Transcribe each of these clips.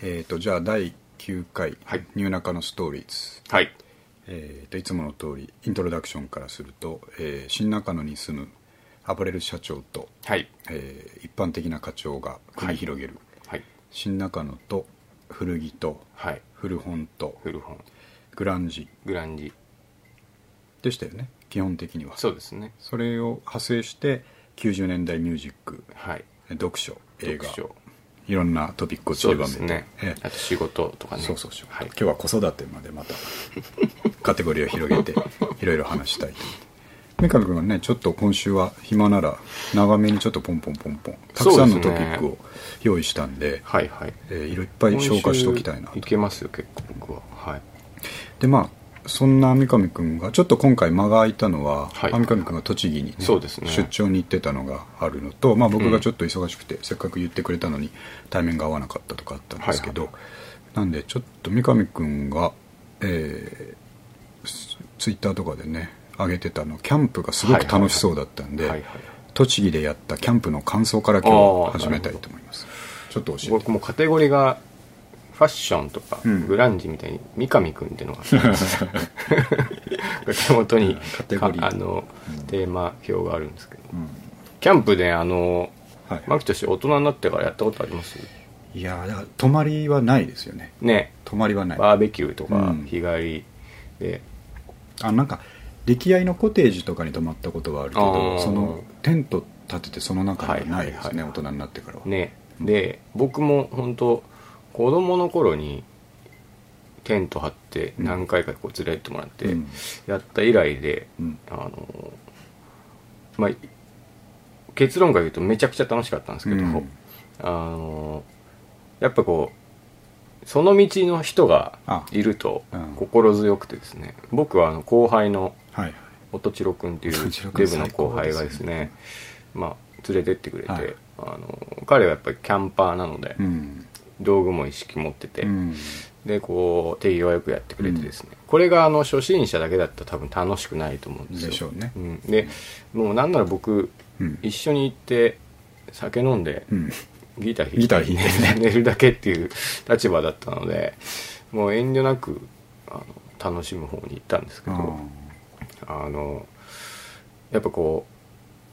えー、とじゃあ第9回はい「ニューナカのストーリーズ。はい」えーといつもの通りイントロダクションからすると、えー新中野に住むアパレル社長と、はい。えー一般的な課長が繰り広げる、はい。新中野と古着とはい。古本と古本。グランジ。グランジ。でしたよね基本的には。そうですね。それを派生して90年代ミュージックはい。読書映画。読書いろんなトピックをりばめて、ね。ええ。あと仕事とかね。そうそうそう、はい。今日は子育てまでまたカテゴリーを広げていろいろ話したいと。三上君はねちょっと今週は暇なら長めにちょっとポンポンポンポンたくさんのトピックを用意したんではいはい。えーいろいっぱい消化しておきたいないけますよ結構僕は。はい。でまあそんな三上君がちょっと今回間が空いたのは、はい。三上君が栃木に、ねそうですね。出張に行ってたのがあるのと、まあ、僕がちょっと忙しくて、せっかく言ってくれたのに対面が合わなかったとかあったんですけど、はいなんでちょっと三上君が、えーツイッターとかでね上げてたのキャンプがすごく楽しそうだったんで、はいはい栃木でやったキャンプの感想から今日始めたいと思います。ちょっと教えて。僕もカテゴリーがファッションとか、うん。グランジみたいに三上君っていうのが 手元にカテゴリー。かあの、テーマ表があるんですけど。うん。キャンプであのはい。牧として大人になってからやったことあります？いやーだから泊まりはないですよね。ね。泊まりはない。バーベキューとかうん。日帰りで、あなんか歴代のコテージとかに泊まったことはあるけあどー。そのテント立ててその中にはないですね、はいはいはい。大人になってからは、ね。で僕も本当子供の頃にテント張ってうん。何回かこう連れてってもらってうん。やった以来で、うん。あのまあ結論から言うとめちゃくちゃ楽しかったんですけど、うん。あのやっぱこうその道の人がいると心強くてですね僕はあの後輩のはい。音千代君っていうデブの後輩がです最高ですねまあ連れてってくれて、はい。あの彼はやっぱりキャンパーなので、うん道具も一式持ってて、うん。でこう手際よくやってくれてですね、これがあの初心者だけだったら多分楽しくないと思うんですよ。でしょうね。ん、でもうなんなら僕、うん。一緒に行って酒飲んで、うん。ギター弾いて寝るだけっていう立場だったのでもう遠慮なくあの楽しむ方に行ったんですけあどあのやっぱこ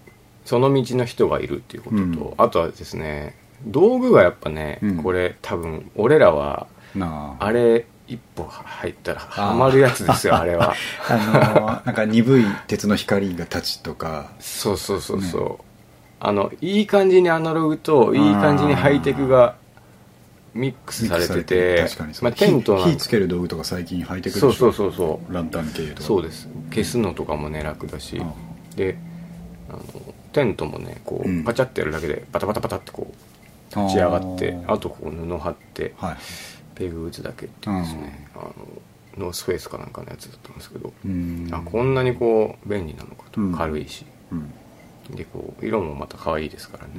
うその道の人がいるっていうことと、うん。あとはですね道具がやっぱね、うん。これ多分俺らはあ。あれ一歩入ったらハマるやつですよ あれは。あのーなんか鈍い鉄の光が立ちとか。そうそうそうそう、あのいい感じにアナログといい感じにハイテクがミックスされてて確かにそう、まあ、テントなんか。火火つける道具とか最近ハイテクでしょ。そうそうそうそう。ランタン系とかそうです。消すのとかもね楽だし。あであのテントもねこうん。うパチャってやるだけでバタバタバタってこう立ち上がってあとこう布貼ってはい。ペグ打つだけっていうですね。あのノースフェイスかなんかのやつだったんですけどうん。あこんなにこう便利なのかと。うん。軽いし。うん。でこう色もまた可愛いですからね。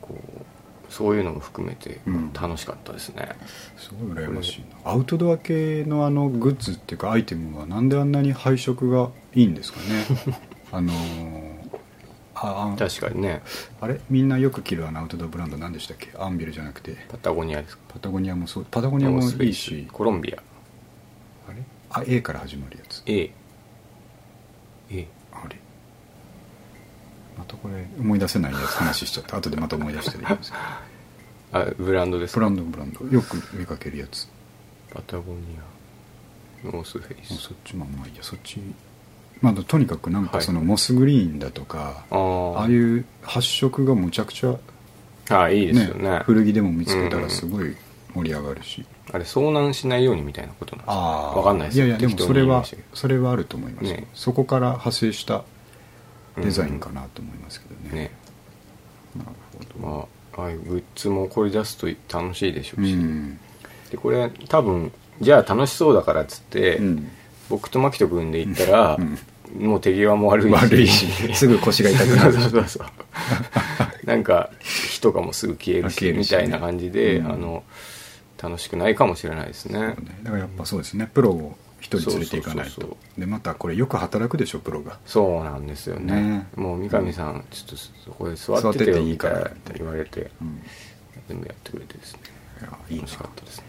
こうそういうのも含めてうん。楽しかったですね、すごい羨ましいな。アウトドア系のあのグッズっていうかアイテムはなんであんなに配色がいいんですかね。あのーああ確かにね。あれ？みんなよく着るあのアウトドアブランド何でしたっけ？アンビルじゃなくて。パタゴニアですか？パタゴニアもそう。パタゴニアもいいし。コロンビア。あれ？あ A から始まるやつ。A A あれ？またこれ思い出せないやつ話しちゃった後でまた思い出してでいいんですけどあブランドですか？ブランドブランド。よく見かけるやつ。パタゴニア。ノースフェイスそっちもまあいいや。そっちまあとにかくなんかはい。そのモスグリーンだとか、あー。ああいう発色がむちゃくちゃあいいですよね。古着でも見つけたらすごい盛り上がるし、あれ遭難しないようにみたいなことなんですか？ああわかんないですいやいやでもそれはそれはあると思いますよ、ね。そこから派生したデザインかなと思いますけどね、ね。なるほど、まあああいうグッズもこれ出すと楽しいでしょうし、うん。でこれ多分じゃあ楽しそうだからっつって、うん僕と牧人君で行ったら、うん。もう手際も悪いし。悪いし すぐ腰が痛くなる。そうそうそうなんか火とかもすぐ消えるしねみたいな感じで、うん。あの楽しくないかもしれないですね。ね。だからやっぱそうですね。プロを一人連れていかないと。でまたこれよく働くでしょプロが。そうなんですよね。ね。もう三上さんちょっとそこで座ってていいから言われて。うん。全部やってくれてですね。い楽しかったですね。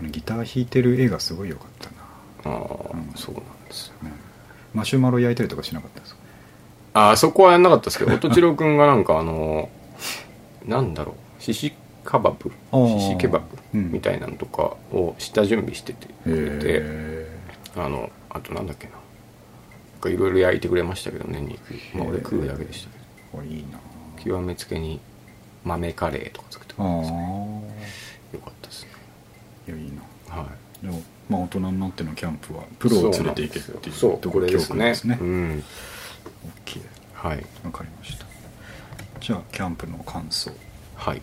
あのギター弾いてる絵がすごい良かったな、ああ、うんそうなんですようんマシュマロ焼いたりとかしなかったんですか？ああそこはやんなかったですけど音千代くんがなんかあのなんだろうシシカバブシシケバブうん。みたいなのとかを下準備しててくれて、へあのあとなんだっけな。いろいろ焼いてくれましたけどね肉まあ俺食うだけでしたけえこれいいな。ど極めつけに豆カレーとか作ってくれましたよかったですね。いやいいな。はい。でもまあ大人になってのキャンプはプロを連れていけっていうそうところですね。ですね。うん。オッケーはい。わかりました。じゃあキャンプの感想。うん。はい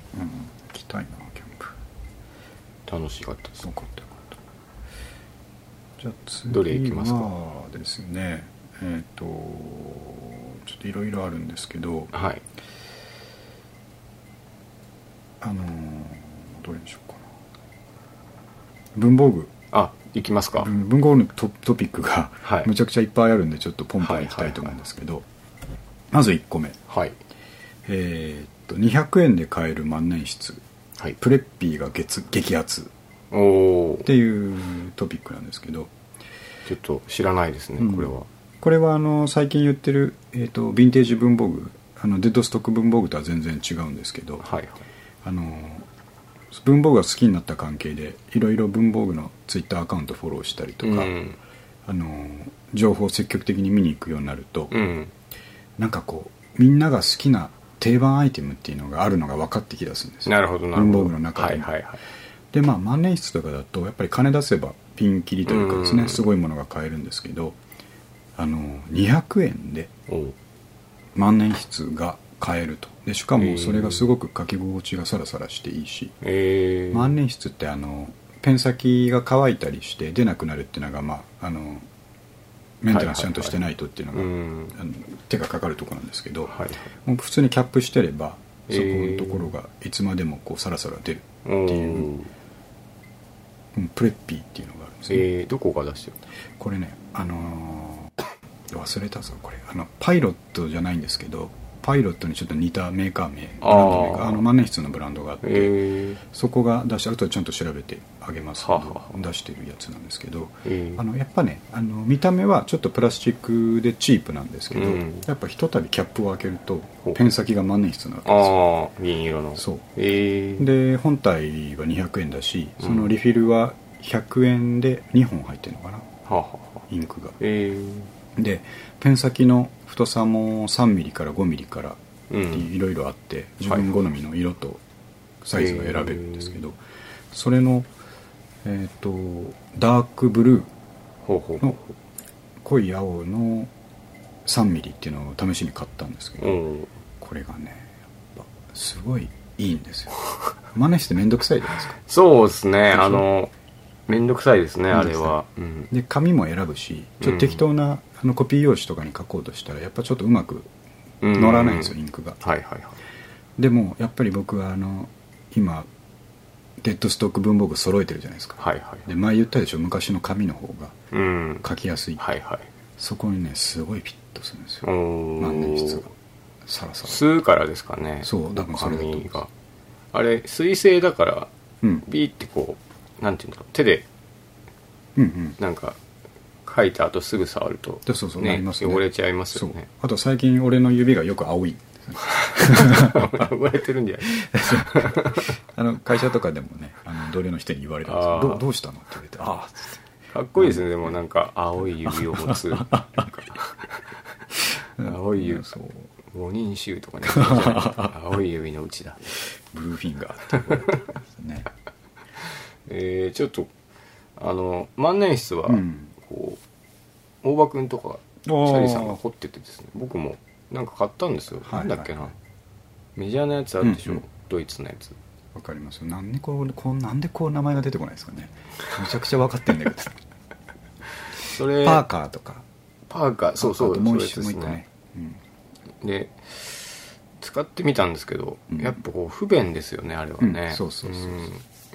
行きたいなキャンプ。楽しかったです。よかったよかった。じゃあ次どれ行きますか？はですね。えっ、とちょっといろいろあるんですけど。はい。あのーどれにしようかな。文房具。あ行きますか？文文房具のトトピックが、はい。むちゃくちゃいっぱいあるんでちょっとポンポンいきたいと思うんですけど、まず1個目。はい。えーっと200円で買える万年筆。はい。プレッピーが月激アツ。っていうトピックなんですけど。ちょっと知らないですね、うん。これは。これはあの最近言ってる、えーっとヴィンテージ文房具。あのデッドストック文房具とは全然違うんですけど、はいはい。あの文房具が好きになった関係でいろいろ文房具のツイッターアカウントフォローしたりとか、うん。あの情報を積極的に見に行くようになると、うん。なんかこうみんなが好きな定番アイテムっていうのがあるのが分かってきだすんですよ。なるほどなるほど。文房具の中でも。はいはいはい。でまあ万年筆とかだとやっぱり金出せばピンキリというかですね、うん。すごいものが買えるんですけどあの200円で万年筆が買えると。でしかもそれがすごく書き心地がサラサラしていいし、えー、万年筆ってあのペン先が乾いたりして出なくなるっていうのがまああのメンテナンスちゃんとしてないとっていうのが、うんあの手がかかるところなんですけど、はいはい。もう普通にキャップしてればえそこーのところがいつまでもこうサラサラ出るおっていうん。プレッピーっていうのがあるんですね、えー、どこが出してる？これねあのー忘れたぞこれ。あのパイロットじゃないんですけどパイロットにちょっと似たメーカー名ブランド名あー。があの万年筆のブランドがあって、えー、そこが出してあとはちゃんと調べてあげます。けど出してるやつなんですけどえー、あのやっぱねあの見た目はちょっとプラスチックでチープなんですけど、うん。やっぱひとたびキャップを開けるとペン先が万年筆なわけですよ。銀色の。そう。えー、で本体は200円だしそのリフィルは100円で2本入ってるのかな？はあ、はあはあ、インクが。えー、でペン先の太さも3ミリから5ミリからうん。いろいろあって自分好みの色とサイズが選べるんですけど、それのえっ、とダークブルーの濃い青の3ミリっていうのを試しに買ったんですけうど、うん。これがねやっぱすごいいいんですよ。真似して面倒くさいじゃないですか。そうですね。あのめんどくさいですねあれは。うん。で紙も選ぶしちょっと適当な、あのコピー用紙とかに書こうとしたらやっぱちょっとうまくうん乗らないんですよ、インクが。はいはいはい。でもやっぱり僕はあの今デッドストック文房具揃えてるじゃないですか、はいはいで前言ったでしょ昔の紙の方がうん。書きやすい、はいはい。そこにねすごいピッとするんですよ。お万年筆が。ーサラサラ。吸うからですかね。そう多分それだとが。あれ水性だからうん。ビーってこうなんていうんだろう。手でうんうん。なんか書いた後すぐ触るとでそうそうなりねますね。汚れちゃいますよね。あと最近俺の指がよく青い。汚れてるんじゃない？あの会社とかでもねあの同僚の人に言われたんですどうどうしたのって言われてああかっこいいですね。でもなんか青い指を持つ。青い指。そう。五人衆とかね。青い指のうちだ。ブルーフィンガーって言われてますね。えー、ちょっとあの万年筆は、大場君とかシャリさんが掘っててですね僕もなんか買ったんですよ、はいなんだっけな、はいはいメジャーなやつあるでしょ、うんうん。ドイツのやつ。わかりますよ。なんでこうこうなんでこう名前が出てこないですかね。めちゃくちゃ分かってんだけど。それパーカーとか。パーカーそうそうあともう一そういうやつですもうん。で使ってみたんですけど、うん。やっぱこう不便ですよねあれはね、うん。そうそうそうそう。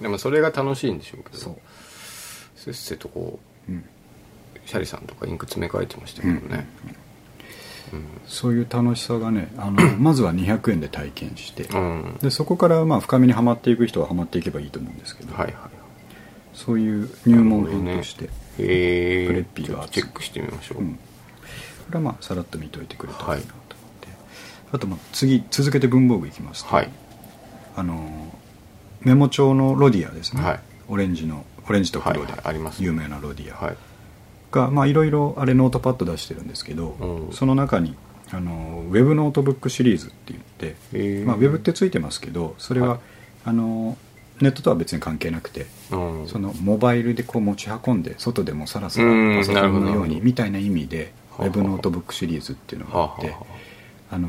ん。でもそれが楽しいんでしょうけど。そう。せっせとこうん。うシャリさんとかインク詰め替えてましたけどね、そういう楽しさがねあの まずは200円で体験して、うん。うんでそこからまあ深みにはまっていく人ははまっていけばいいと思うんですけど、はいはいそういう入門編として、へえプレッピーがチェックしてみましょう、うん、これはまあさらっと見といてくれたらいいなと思って、あとまあ次続けて文房具いきますと、はい。あのーメモ帳のロディアですね、はい。オレンジのオレンジと黒で有名なロディア。はいがまあいろいろあれノートパッド出してるんですけど、うん。その中にあのーウェブノートブックシリーズって言って、へー。まあ、ウェブってついてますけどそれは、はい。あのーネットとは別に関係なくて、うん。そのモバイルでこう持ち運んで外でもさらさらうんパソコンのようにみたいな意味でウはあ。ェブノートブックシリーズっていうのがあってはあはあ。の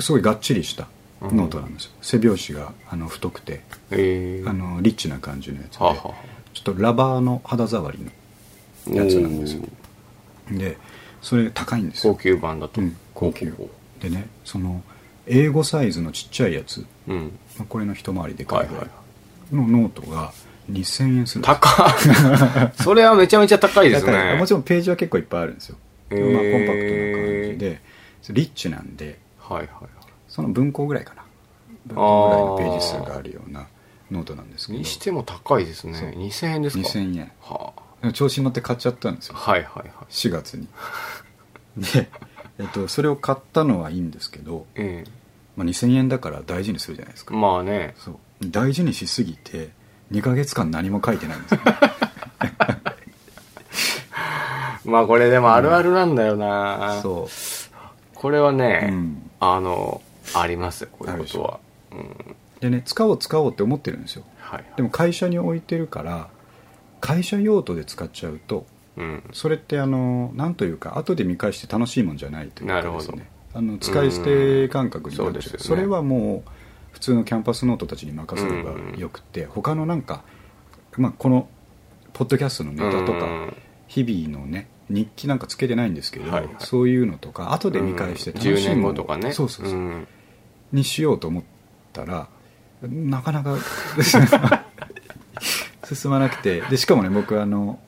すごいがっちりしたノートなんですよ。背表紙があの太くてへえあのリッチな感じのやつでちょっとラバーの肌触りのやつなんですよ。でそれ高いんですよ。高級版だと、うん高級。ほでねその A5サイズのちっちゃいやつ、うん。まあこれの一回りでかいぐらはいい。のノートが2000円するんですよ。高っ。それはめちゃめちゃ高いですね。もちろんページは結構いっぱいあるんですよ、へー。まあ、コンパクトな感じで。リッチなんで。はいはいその文庫ぐらいかな。文庫ぐらいのページ数があるようなノートなんですけど。にしても高いですね。2000円ですか。2000円。は調子に乗って買っちゃったんですよ。あはいはいはい。4月に。で、えっと、それを買ったのはいいんですけど、えまあ、2000円だから大事にするじゃないですえか、まあね。そう。大事にしすぎて2ヶ月間何も書いてないんですよ。まあこれでもあるあるなんだよな、そこれはね、うん。あのありますよこういうことは。うん。うでね使おう使おうって思ってるんですよ。はい。でも会社に置いてるから会社用途で使っちゃうとうん。それってあのなんというか後で見返して楽しいもんじゃないというかですなるほねあの使い捨て感覚になっちゃう。うん。そね。それはもう普通のキャンパスノートたちに任せればよくて他のなんか、まあ、このポッドキャストのネタとかうん。日々のね日記なんかつけてないんですけど、はいはい。そういうのとか後で見返して楽10しいものとかね。そうそうそう、ん。にしようと思ったらなかなか 進まなくてでしかもね僕あの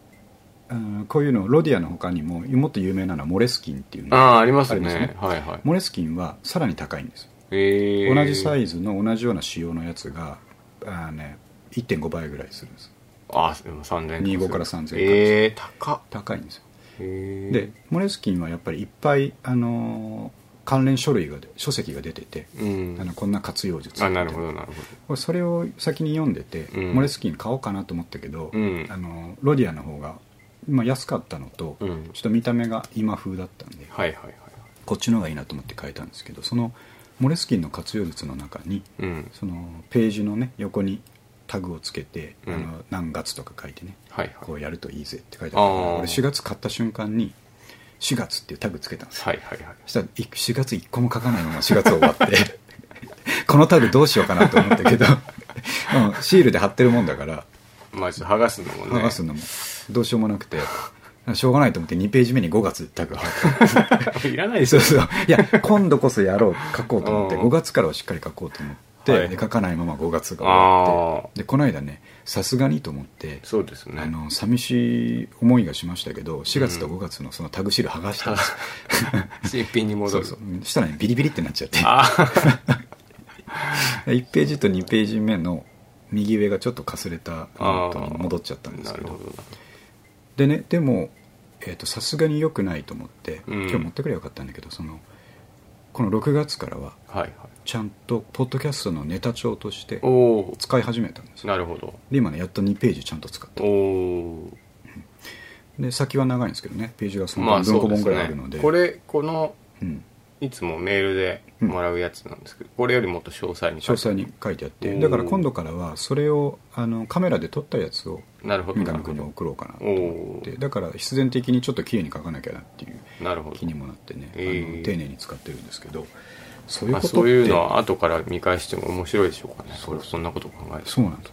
うんこういうのロディアの他にももっと有名なのはモレスキンっていうのああありますね。ね。はいはい。モレスキンはさらに高いんですよ。ええ同じサイズの同じような仕様のやつがあー、ね、1.5倍ぐらいするんです。あでも3000 25か。ら3000ええ高っ。高いんですよ。でモレスキンはやっぱりいっぱい、あのー関連書類がで書籍が出てて、うん。あのこんな活用術あなるほどなるほこれそれを先に読んでて、うん。モレスキン買おうかなと思ったけど、うん。あのロディアの方が、まあ、安かったのと、うん。ちょっと見た目が今風だったんで、どはいはいはい。こっちの方がいいなと思って変えたんですけどそのモレスキンの活用術の中にうん。そのページのね横にタグをつけて、うん。あの何月とか書いてねはいはい。こうやるといいぜって書いてあったから俺4月買った瞬間に4月っていうタグつけたんですよ。はいはいはい。そしたらい4月1個も書かないまま4月終わって。このタグどうしようかなと思ったけど、うんシールで貼ってるもんだから。まあちょっと剥がすのもね。剥がすのも。どうしようもなくて。しょうがないと思って2ページ目に5月タグ貼って。いらないですよそうそう。いや今度こそやろう書こうと思って。うん。5月からはしっかり書こうと思って、はい。で書かないまま5月が終わっあてでこの間ねさすがにと思ってそうですね。あの寂しい思いがしましたけど4月と5月のそのタグシール剥がしたんです。よ、新品に戻る。そうそう。うんしたらねビリビリってなっちゃって。あ1 ページと2ページ目の右上がちょっとかすれたノートに戻っちゃったんですけど。でねでもえーとさすがに良くないと思って、うん。今日持ってくればよかったんだけどそのこの6月からははいはい。ちゃんとポッドキャストのネタ帳としておお使い始めたんです。よなるほど。で今ねやっと2ページちゃんと使っておおで先は長いんですけどねページがそのまあ文庫本ぐそうですねらいあるので,、これこのうん、いつもメールでもらうやつなんですけど、これよりもっと詳細に詳細に書いてあってだから今度からはそれをあのカメラで撮ったやつをなるほど。三上君に送ろうかなとお思って。だから必然的にちょっと綺麗に書かなきゃなっていう気にもなってね、えー。あの丁寧に使ってるんですけどそういうまあ、ことそういうのは後から見返しても面白いでしょうかね。それそんなこと考えるとそうなんです、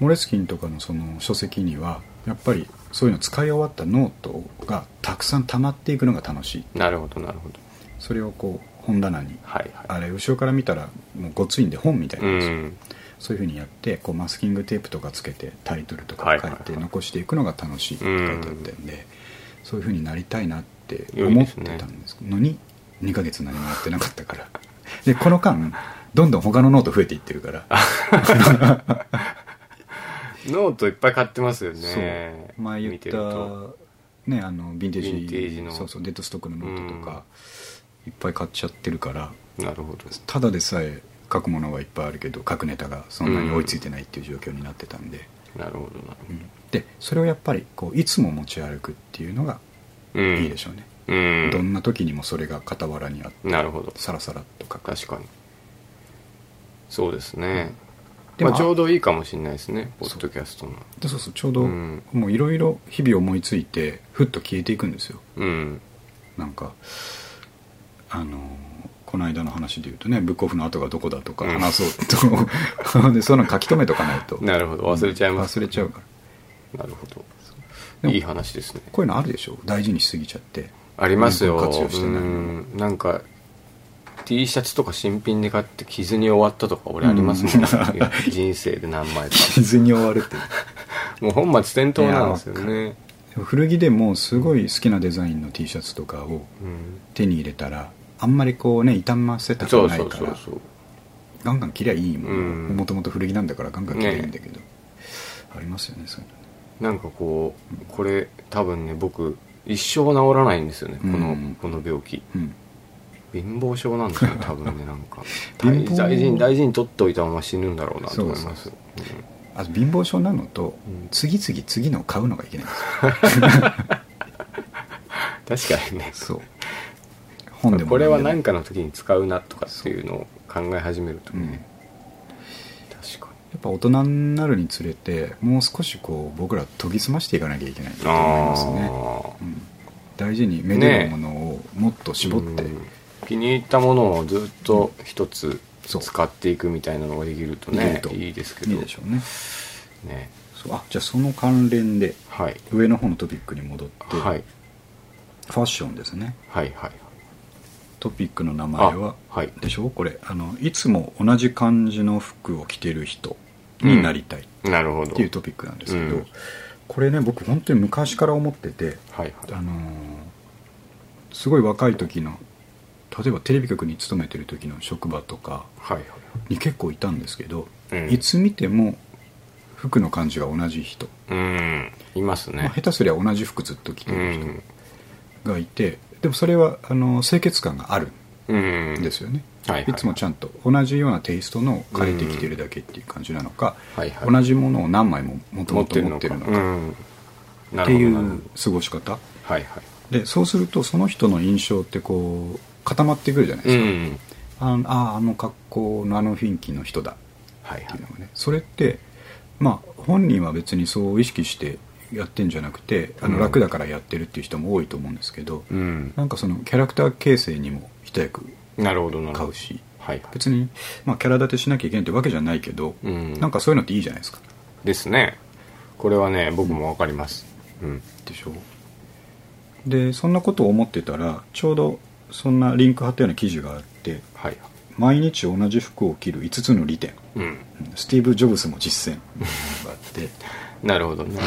モレスキンとかのその書籍にはやっぱりそういうの使い終わったノートがたくさん溜まっていくのが楽しい。なるほどなるほどそれをこう本棚にはいはあれ後ろから見たらもうごついんで本みたいいなんですよ、うん。そういうふうにやってこうマスキングテープとかつけてタイトルとか書いて残していくのが楽しいって書いてあったんで、そういうふうになりたいなって思ってたんですのに2ヶ月何もやってなかったから。でこの間どんどん他のノート増えていってるから。ノートいっぱい買ってますよね。そう。前言ったねあのヴィンテージヴィンテージの。そうそうデッドストックのノートとか、いっぱい買っちゃってるからなるほど。ただでさえ書くものはいっぱいあるけど書くネタがそんなに追いついてないっていう状況になってたんで、なるほどなるうん。でそれをやっぱりこういつも持ち歩くっていうのがほど、うん、いいでしょうね、うん。どんな時にもそれが傍らにあってなるほど。さらさらっと書く。確かに。そうですね、でもまあ、ちょうどいいかもしれないですねポッドキャストの。でそうそうちょうど、うん。もういろいろ日々思いついてふっと消えていくんですよ。うん。なんかあのこの間の話で言うとねブックオフの後がどこだとかうん。話そうと、でそういうの書き留めとかないと。なるほど。忘れちゃいます、忘れちゃうから。なるほど。いい話ですね。こういうのあるでしょ？大事にしすぎちゃって。ありますよ。活用してないなんか T シャツとか新品で買って傷に終わったとか俺ありますもん、う ん人生で何枚か。傷に終わるって もう本末転倒なんですよいね古着でもすごい好きなデザインの T シャツとかをうん。手に入れたらあんまりこうね傷ませたくそうそうないからそうそうガンガン切りゃいいもうん。んもともと古着なんだからガンガン切りゃいいんだけど、ありますよねそういうの。なんかこうこれ多分ね僕一生治らないんですよねこの,、うん。この病気。うん。貧乏症なんですよね 多分ねなんか。大事に大事に取っておいたまま死ぬんだろうなと思います。そうあと貧乏症なのと、うん。次々次のを買うのがいけないんですよ。確かにね。そう本でもこれは何かの時に使うなとかっていうのを考え始めるとうん、やね、確かっぱ大人になるにつれてもう少しこう僕ら研ぎ澄ましていかなきゃいけないとに思いますあね、ー。うん、大事にめでるものをもっと絞って、うん。気に入ったものをずっと一つ使っていくみたいなのができるとねいいですけど。いいでしょうね。ね。あじゃあその関連ではい。上の方のトピックに戻って、はい。ファッションですね。はいはいトピックの名前はあはい。でしょ？これあのいつも同じ感じの服を着てる人になりたい。っなるほど。ていうトピックなんですけど、うん。これね僕本当に昔から思っててはい。はいあのーすごい若い時の例えばテレビ局に勤めてる時の職場とかはいに結構いたんですけど、うん。いつ見ても服の感じが同じ人、うん。いますまあ、ね下手すりゃ同じ服ずっと着てうる人ん。がいて、でもそれはあの清潔感があるうん。んですよね、はいはいい。つもちゃんと同じようなテイストのを借りてきてるだけっていう感じなのか、はいはい。同じものを何枚ももともと持ってるのかっていう過ごし方。はいはい。でそうするとその人の印象ってこう固まってくるじゃないですか、うん。あああの格好のあの雰囲気の人だはいはいっていうのがね。それってまあ本人は別にそう意識してやってんじゃなくてあうん。の楽だからやってるっていう人も多いと思うんですけど、うん。なんかそのキャラクター形成にも一役なるほどなるほど。買うしはいはい。別に、まあ、キャラ立てしなきゃいけないってわけじゃないけど、うん。なんかそういうのっていいじゃないですか。ですね。これはね僕もわかります。うん。でしょ。でそんなことを思ってたらちょうどそんなリンク貼ったような記事があってはい毎日同じ服を着る5つの利点。うん。スティーブ・ジョブスも実践があって なるほどね。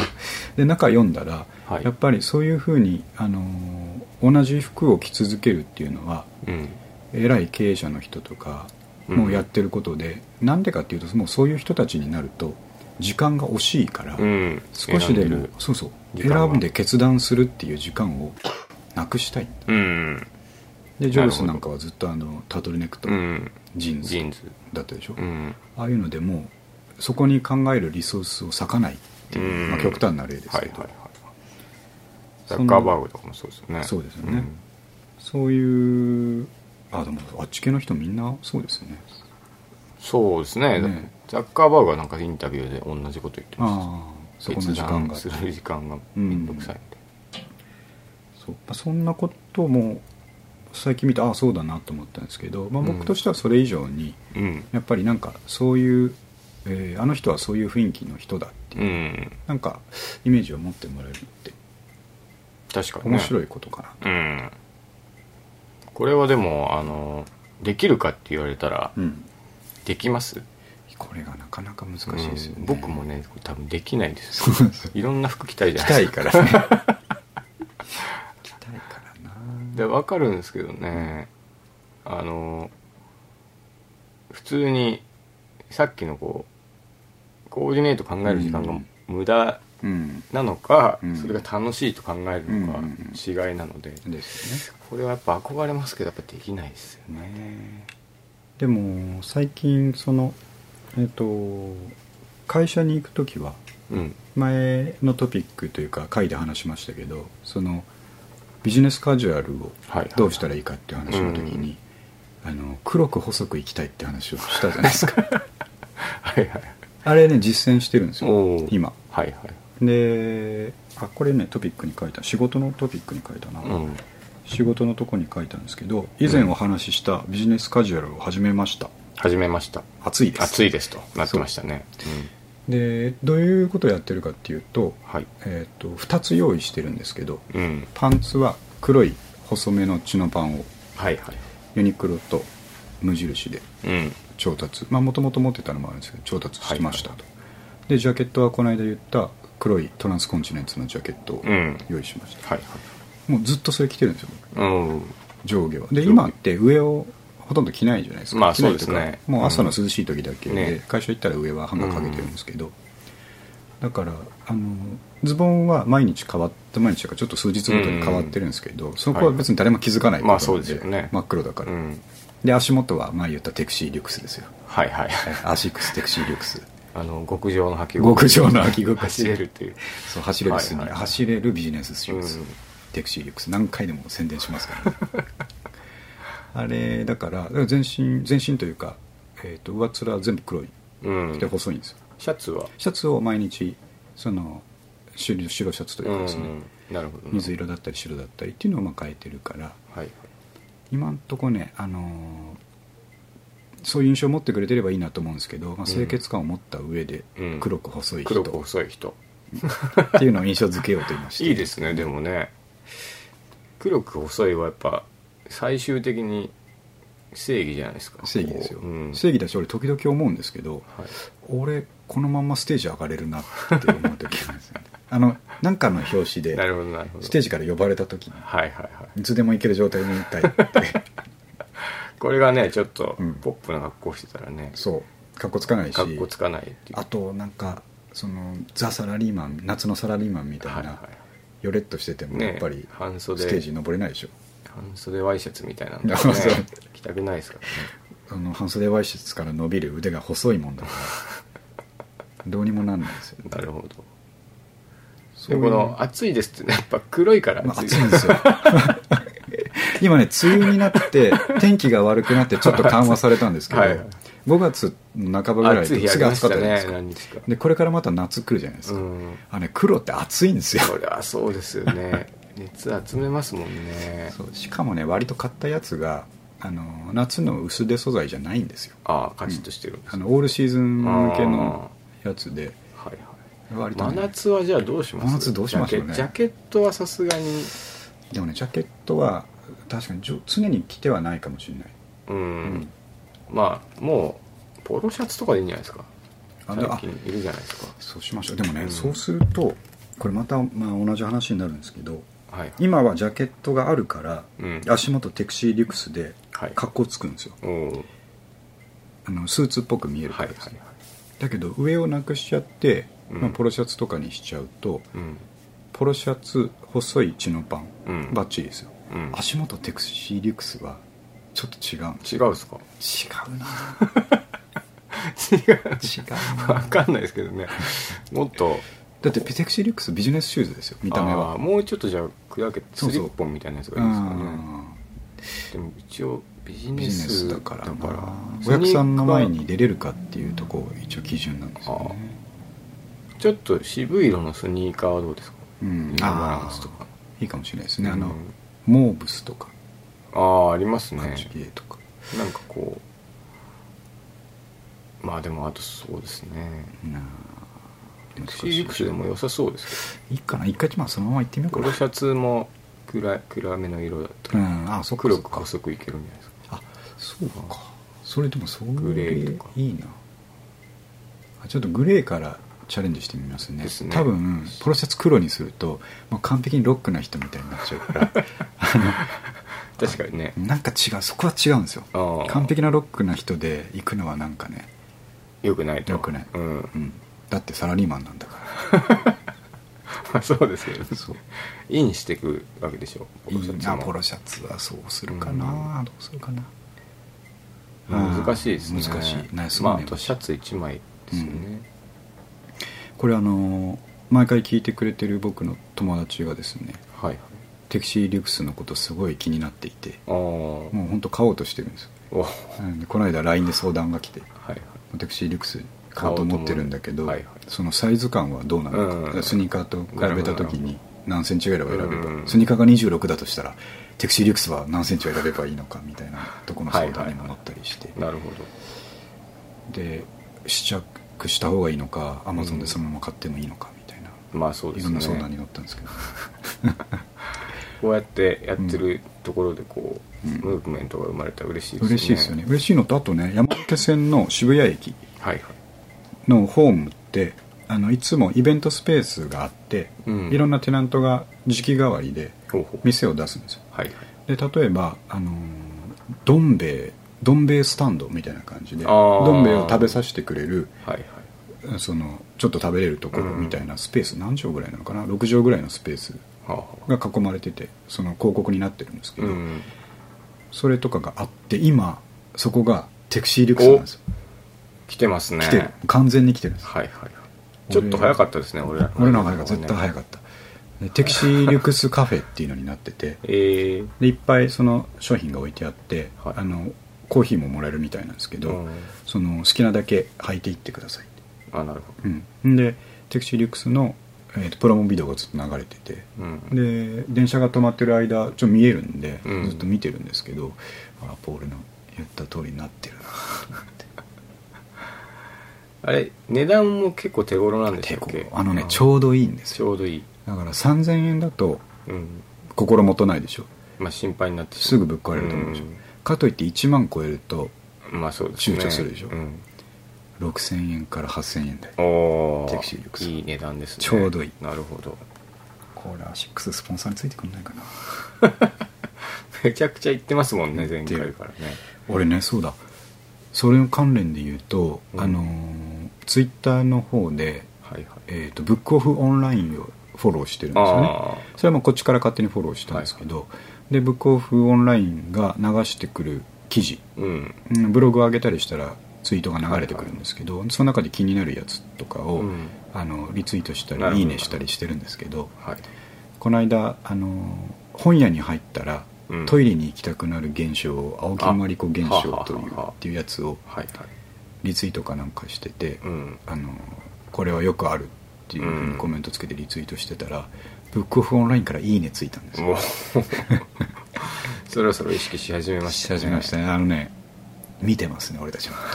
で中読んだら、はい。やっぱりそういうふうに、あのー同じ服を着続けるっていうのはうん。偉い経営者の人とかもやってることで、なんでかっていうともうそういう人たちになると時間が惜しいから、うん。少しでもそうそう選んで決断するっていう時間をなくしたい。うん。でジョブスなんかはずっとあのタートルネックとうん。ジーンズ。だったでしょ、うん。ああいうのでもうそこに考えるリソースを割かないっていう、うん。まあ、極端な例ですけど、はいはいはいザッカーバーグとかもそうですよね。そうですよね。そういうあでもあっち系の人みんなそうですよね。そうですね。ね。ザッカーバーグはなんかインタビューで同じこと言ってまああそこの時間が。決断する時間がめんどくさい。ん。でそう。まあそんなことも最近見てああそうだなと思ったんですけど、まあ、うん。僕としてはそれ以上に、うん。やっぱりなんかそういう、えーあの人はそういう雰囲気の人だっていう、うん。なんかイメージを持ってもらえるって確かにね。面白いことかな。と、うん。これはでもあのできるかって言われたらうん。できます？これがなかなか難しいですよね、うん。僕もね多分できないです。いろんな服着たいじゃ着ないですか。たいから。ねで分かるんですけどね。あの普通にさっきのこうコーディネート考える時間がうん。無駄うん。なのか、うん。それが楽しいと考えるのかうんうんうん違いなので、ですよね。これはやっぱ憧れますけどやっぱできないですよね。でも最近そのえっ、と会社に行く時はうん。前のトピックというか回で話しましたけどそのビジネスカジュアルをどうしたらいいかっていう話の時に、あの黒く細くいきたいって話をしたじゃないですか。はいはいあれね実践してるんですよ今。はいはい。であこれねトピックに書いた。仕事のトピックに書いたな、うん。仕事のとこに書いたんですけど以前お話ししたビジネスカジュアルを始めました。始めました。暑いです。暑いですと。なってましたね。でどういうことをやってるかっていうと,、うんはい。えー、と2つ用意してるんですけどうん。パンツは黒い細めのチノパンを。はいはい。ユニクロと無印で。うん調達。まあもともと持ってたのもあるんですけど調達しましたと、でジャケットはこの間言った黒いトランスコンチネンツのジャケットをうん。用意しました、はいもうずっとそれ着てるんですようん。上下は。で今って上をほとんど着ないじゃないですか。まあそうですね。もう朝の涼しい時だけで、うん。ね。会社行ったら上はハンガーかけてるんですけど、だからあのズボンは毎日変わって毎日というかちょっと数日ごとに変わってるんですけど、そこは別に誰も気づかないまあことなんそうですよね。真っ黒だから、うんで足元は前言ったテクシーリュクスですよ。はいはい。はいアシックステクシーリュクス。あの極上の履き極上の履き心地。走れるっていう。そう走れるスニーはいはいはい。走れるビジネスシューズ、うん。テクシーリュックス。何回でも宣伝しますから、ね、あれだから全身全身というか、えー、と上っ面は全部黒い。うん。で細いんですよ。シャツは？シャツを毎日その白白シャツというかですね、うん。なるほど。水色だったり白だったりっていうのをまあ変えてるから。はい今んとこね、あのーそういう印象を持ってくれてればいいなと思うんですけど、まあ、清潔感を持った上でうん。黒く細い人、黒く細い人。っていうのを印象付けようと言いまして。いいですねでもね。黒く細いはやっぱ最終的に正義じゃないですか。正義ですよ、こううん。正義だし俺時々思うんですけどはい。俺このまんまステージ上がれるなって思う時なんですよねあのなんかの表紙なるでほどなるほど。ステージから呼ばれた時にはいはいはい。いつでも行ける状態にいたいって。これがねちょっとうん。ポップな格好してたらねそう。かっこつかないし。格好つかないっていう。あとなんかそのザ・サラリーマン夏のサラリーマンみたいな、はいはいよれっとしててもねやっぱり半袖。ステージ登れないでしょ。半袖ワイシャツみたいなのね そう。そう着たくないですからね。あの半袖ワイシャツから伸びる腕が細いもんだから どうにもなんないですよなるほどこの暑いですってね。やっぱ黒いからまあ、暑い。暑いんですよ。今ね梅雨になって天気が悪くなってちょっと緩和されたんですけどはい。はい5月の半ばぐらい暑い日あすぐ暑かったじゃないですか、何日か。でこれからまた夏来るじゃないですか、うん。あね黒って暑いんですよ。そりゃそうですよね。熱集めますもんね。しかもね割と買ったやつがあの夏の薄手素材じゃないんですよ。ああカチッとしてるんですあのオールシーズン向けのやつで。はい割と、はいね、真夏はじゃあどうします？真夏どうしましょうね。ジャケットはさすがに。でもねジャケットは確かに常に着てはないかもしれない。うん、ん。まあもうポロシャツとかでいいんじゃないですか。最近いるじゃないですか。そうしましょう。でもね、うん。そうするとこれまた、まあ、同じ話になるんですけどはい今はジャケットがあるから、うん。足元テクシーリュクスではい。格好つくんですよ。おおあのスーツっぽく見えるかはいはいらですね、だけど上をなくしちゃって、うんまあ、ポロシャツとかにしちゃうとうん。ポロシャツ細いチノパン、うん。バッチリですよ、うん。足元テクシーリュクスはちょっと違うんです違うっすか？違うな。違う。違うな。わかんないですけどね。もっと。だってテクシーリュクスビジネスシューズですよ見た目は。もうちょっとじゃあ砕けてそうそう。スリッポンみたいなやつがいいですかね。うん。でも一応ビジネススだから。なだからお客さんの前に出れるかっていうとこ一応基準なんですよねちょっと渋い色のスニーカーはどうですか？うん。バランスとか。いいかもしれないですね、あのうんモーブスとか。ああありますね。とか、なんかこうまあでもあとそうですね。シークスでも良さそうですいいかな。一回まあそのまま行ってみようかな。けどポロシャツも暗い暗めの色だったらうん。あそっか黒く細くいけるんじゃないですか？あそうか。それでもそういうグレーとか。いいな。あちょっとグレーからチャレンジしてみますね。ね。多分ポロシャツ黒にするともう完璧にロックな人みたいになっちゃうから。確かにね。なんか違うそこは違うんですよ。完璧なロックな人で行くのはなんかね、よくないと。よくない。うん。うん、だってサラリーマンなんだから。まあそうですよね。そう。インしていくわけでしょ。ポロシャツポロシャツはそうするかな、うん。どうするかな。難しいですね。難しい。ね。まああとシャツ1枚ですよね、これあのー毎回聞いてくれてる僕の友達がですねはいはい。テクシーリュクスのことすごい気になっていてああもう本当買おうとしてるんです。この間 LINE で相談が来ていはい。テクシーリュクス買おうと思ってるんだけど、はいはい。そのサイズ感はどうなのか、うんスニーカーと比べた時に何センチぐらいは選べば、うんスニーカーが26だとしたらテクシーリュクスは何センチを選べばいいのかみたいなとこの相談にも乗ったりして、なるほど。で試着した方がいいのかアマゾンでそのまま買ってもいいのかみたいな、まあそうでいすね。ろんな相談に乗ったんですけど。こうやってやってるところでこう、うん。ムーブメントが生まれたら嬉しいですね。嬉しいですよね。嬉しいのとあとね山手線の渋谷駅のホームってあのいつもイベントスペースがあって、うん。いろんなテナントが時期替わりで店を出すんですよ。はいはい。で例えば、あのーどん兵衛どん兵衛スタンドみたいな感じでどん兵衛を食べさせてくれるはいはい。そのちょっと食べれるところみたいなスペース、何畳ぐらいなのかな？6畳ぐらいのスペースはあ。はが囲まれててその広告になってるんですけど、あうん。それとかがあって今そこがテクシーリュクスなんですよ。来てますね。来てる。完全に来てるんです。はいはいはい。ちょっと早かったですね俺ら。俺の方が早かった絶対早かっった。でテクシーリュクスカフェっていうのになってて。た ええでいっぱいその商品が置いてあって、はい。あのコーヒーももらえるみたいなんですけど、うん。その好きなだけ履いていってください。あなるほうん、でテクシーリュックスの、えーとプロモビデオがずっと流れてて、どうん。で電車が止まってる間ちょっと見えるんで、うん。ずっと見てるんですけどあポールの言った通りになってるな。と思ってあれ値段も結構手頃なんでしたっ結け構あのねちょうどいいんですよ。ちょうどいい。だから3000円だとうん。心もとないでしょ。まあ心配になってすぐぶっ壊れると思うでしょ、かといって1万超えるとうんまあそうですね。躊躇するでしょ。うん。6000円から8000円台おー。テクシーリュックスいい値段ですね。ちょうどいい。なるほど。これアシックススポンサーについてくんないかな。めちゃくちゃ言ってますもんね前回からね。俺ねそうだ。それの関連で言うと、うん。あのツイッター Twitter の方で、はいはい。えー、とブックオフオンラインをフォローしてるんですよね。あそれはもうこっちから勝手にフォローしたんですけど、でブックオフオンラインが流してくる記事。あうん。うんブログを上げたりしたらツイートが流れてくるんですけど、その中で気になるやつとかを、うん。あのリツイートしたりいいねしたりしてるんですけどはい。この間あの本屋に入ったら、うん。トイレに行きたくなる現象を青木まりこ現象というっていうやつをはいはい。リツイートかなんかしてて、うん。あのこれはよくあるっていうふうにコメントつけてリツイートしてたら、ブックオフオンラインからいいねついたんですよ。そろそろ意識し始めましした始めましたね。あのね見てますね俺たちも。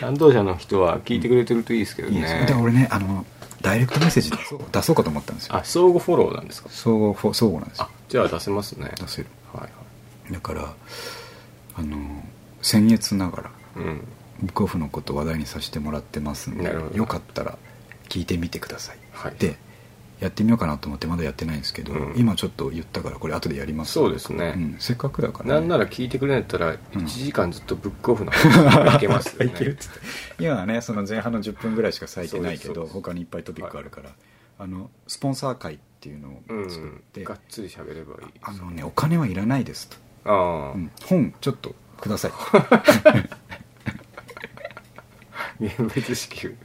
担当者の人は聞いてくれてるといいですけどね。いいですねで俺ねあのダイレクトメッセージ出そうかと思ったんですよ。あ相互フォローなんですか？相互フォ相互なんですよ。あじゃあ出せますね。出せる。はいはい。だからあの先月ながらうん。ブックオフのこと話題にさせてもらってますんでよかったら聞いてみてくださいでやってみようかなと思ってまだやってないんですけど、うん。今ちょっと言ったからこれ後でやります。そうですね。うん、せっかくだから、なんならら聞いてくれんやったらうん。1時間ずっとブックオフの 話いけますよね。いけるっつって。今はねその前半の10分ぐらいしか割いてないけど他にいっぱいトピックあるから、あのスポンサー会っていうのをう作っん。て、がっつり喋ればいいあのねお金はいらないですと、ああ、うん。本ちょっとください。現別支給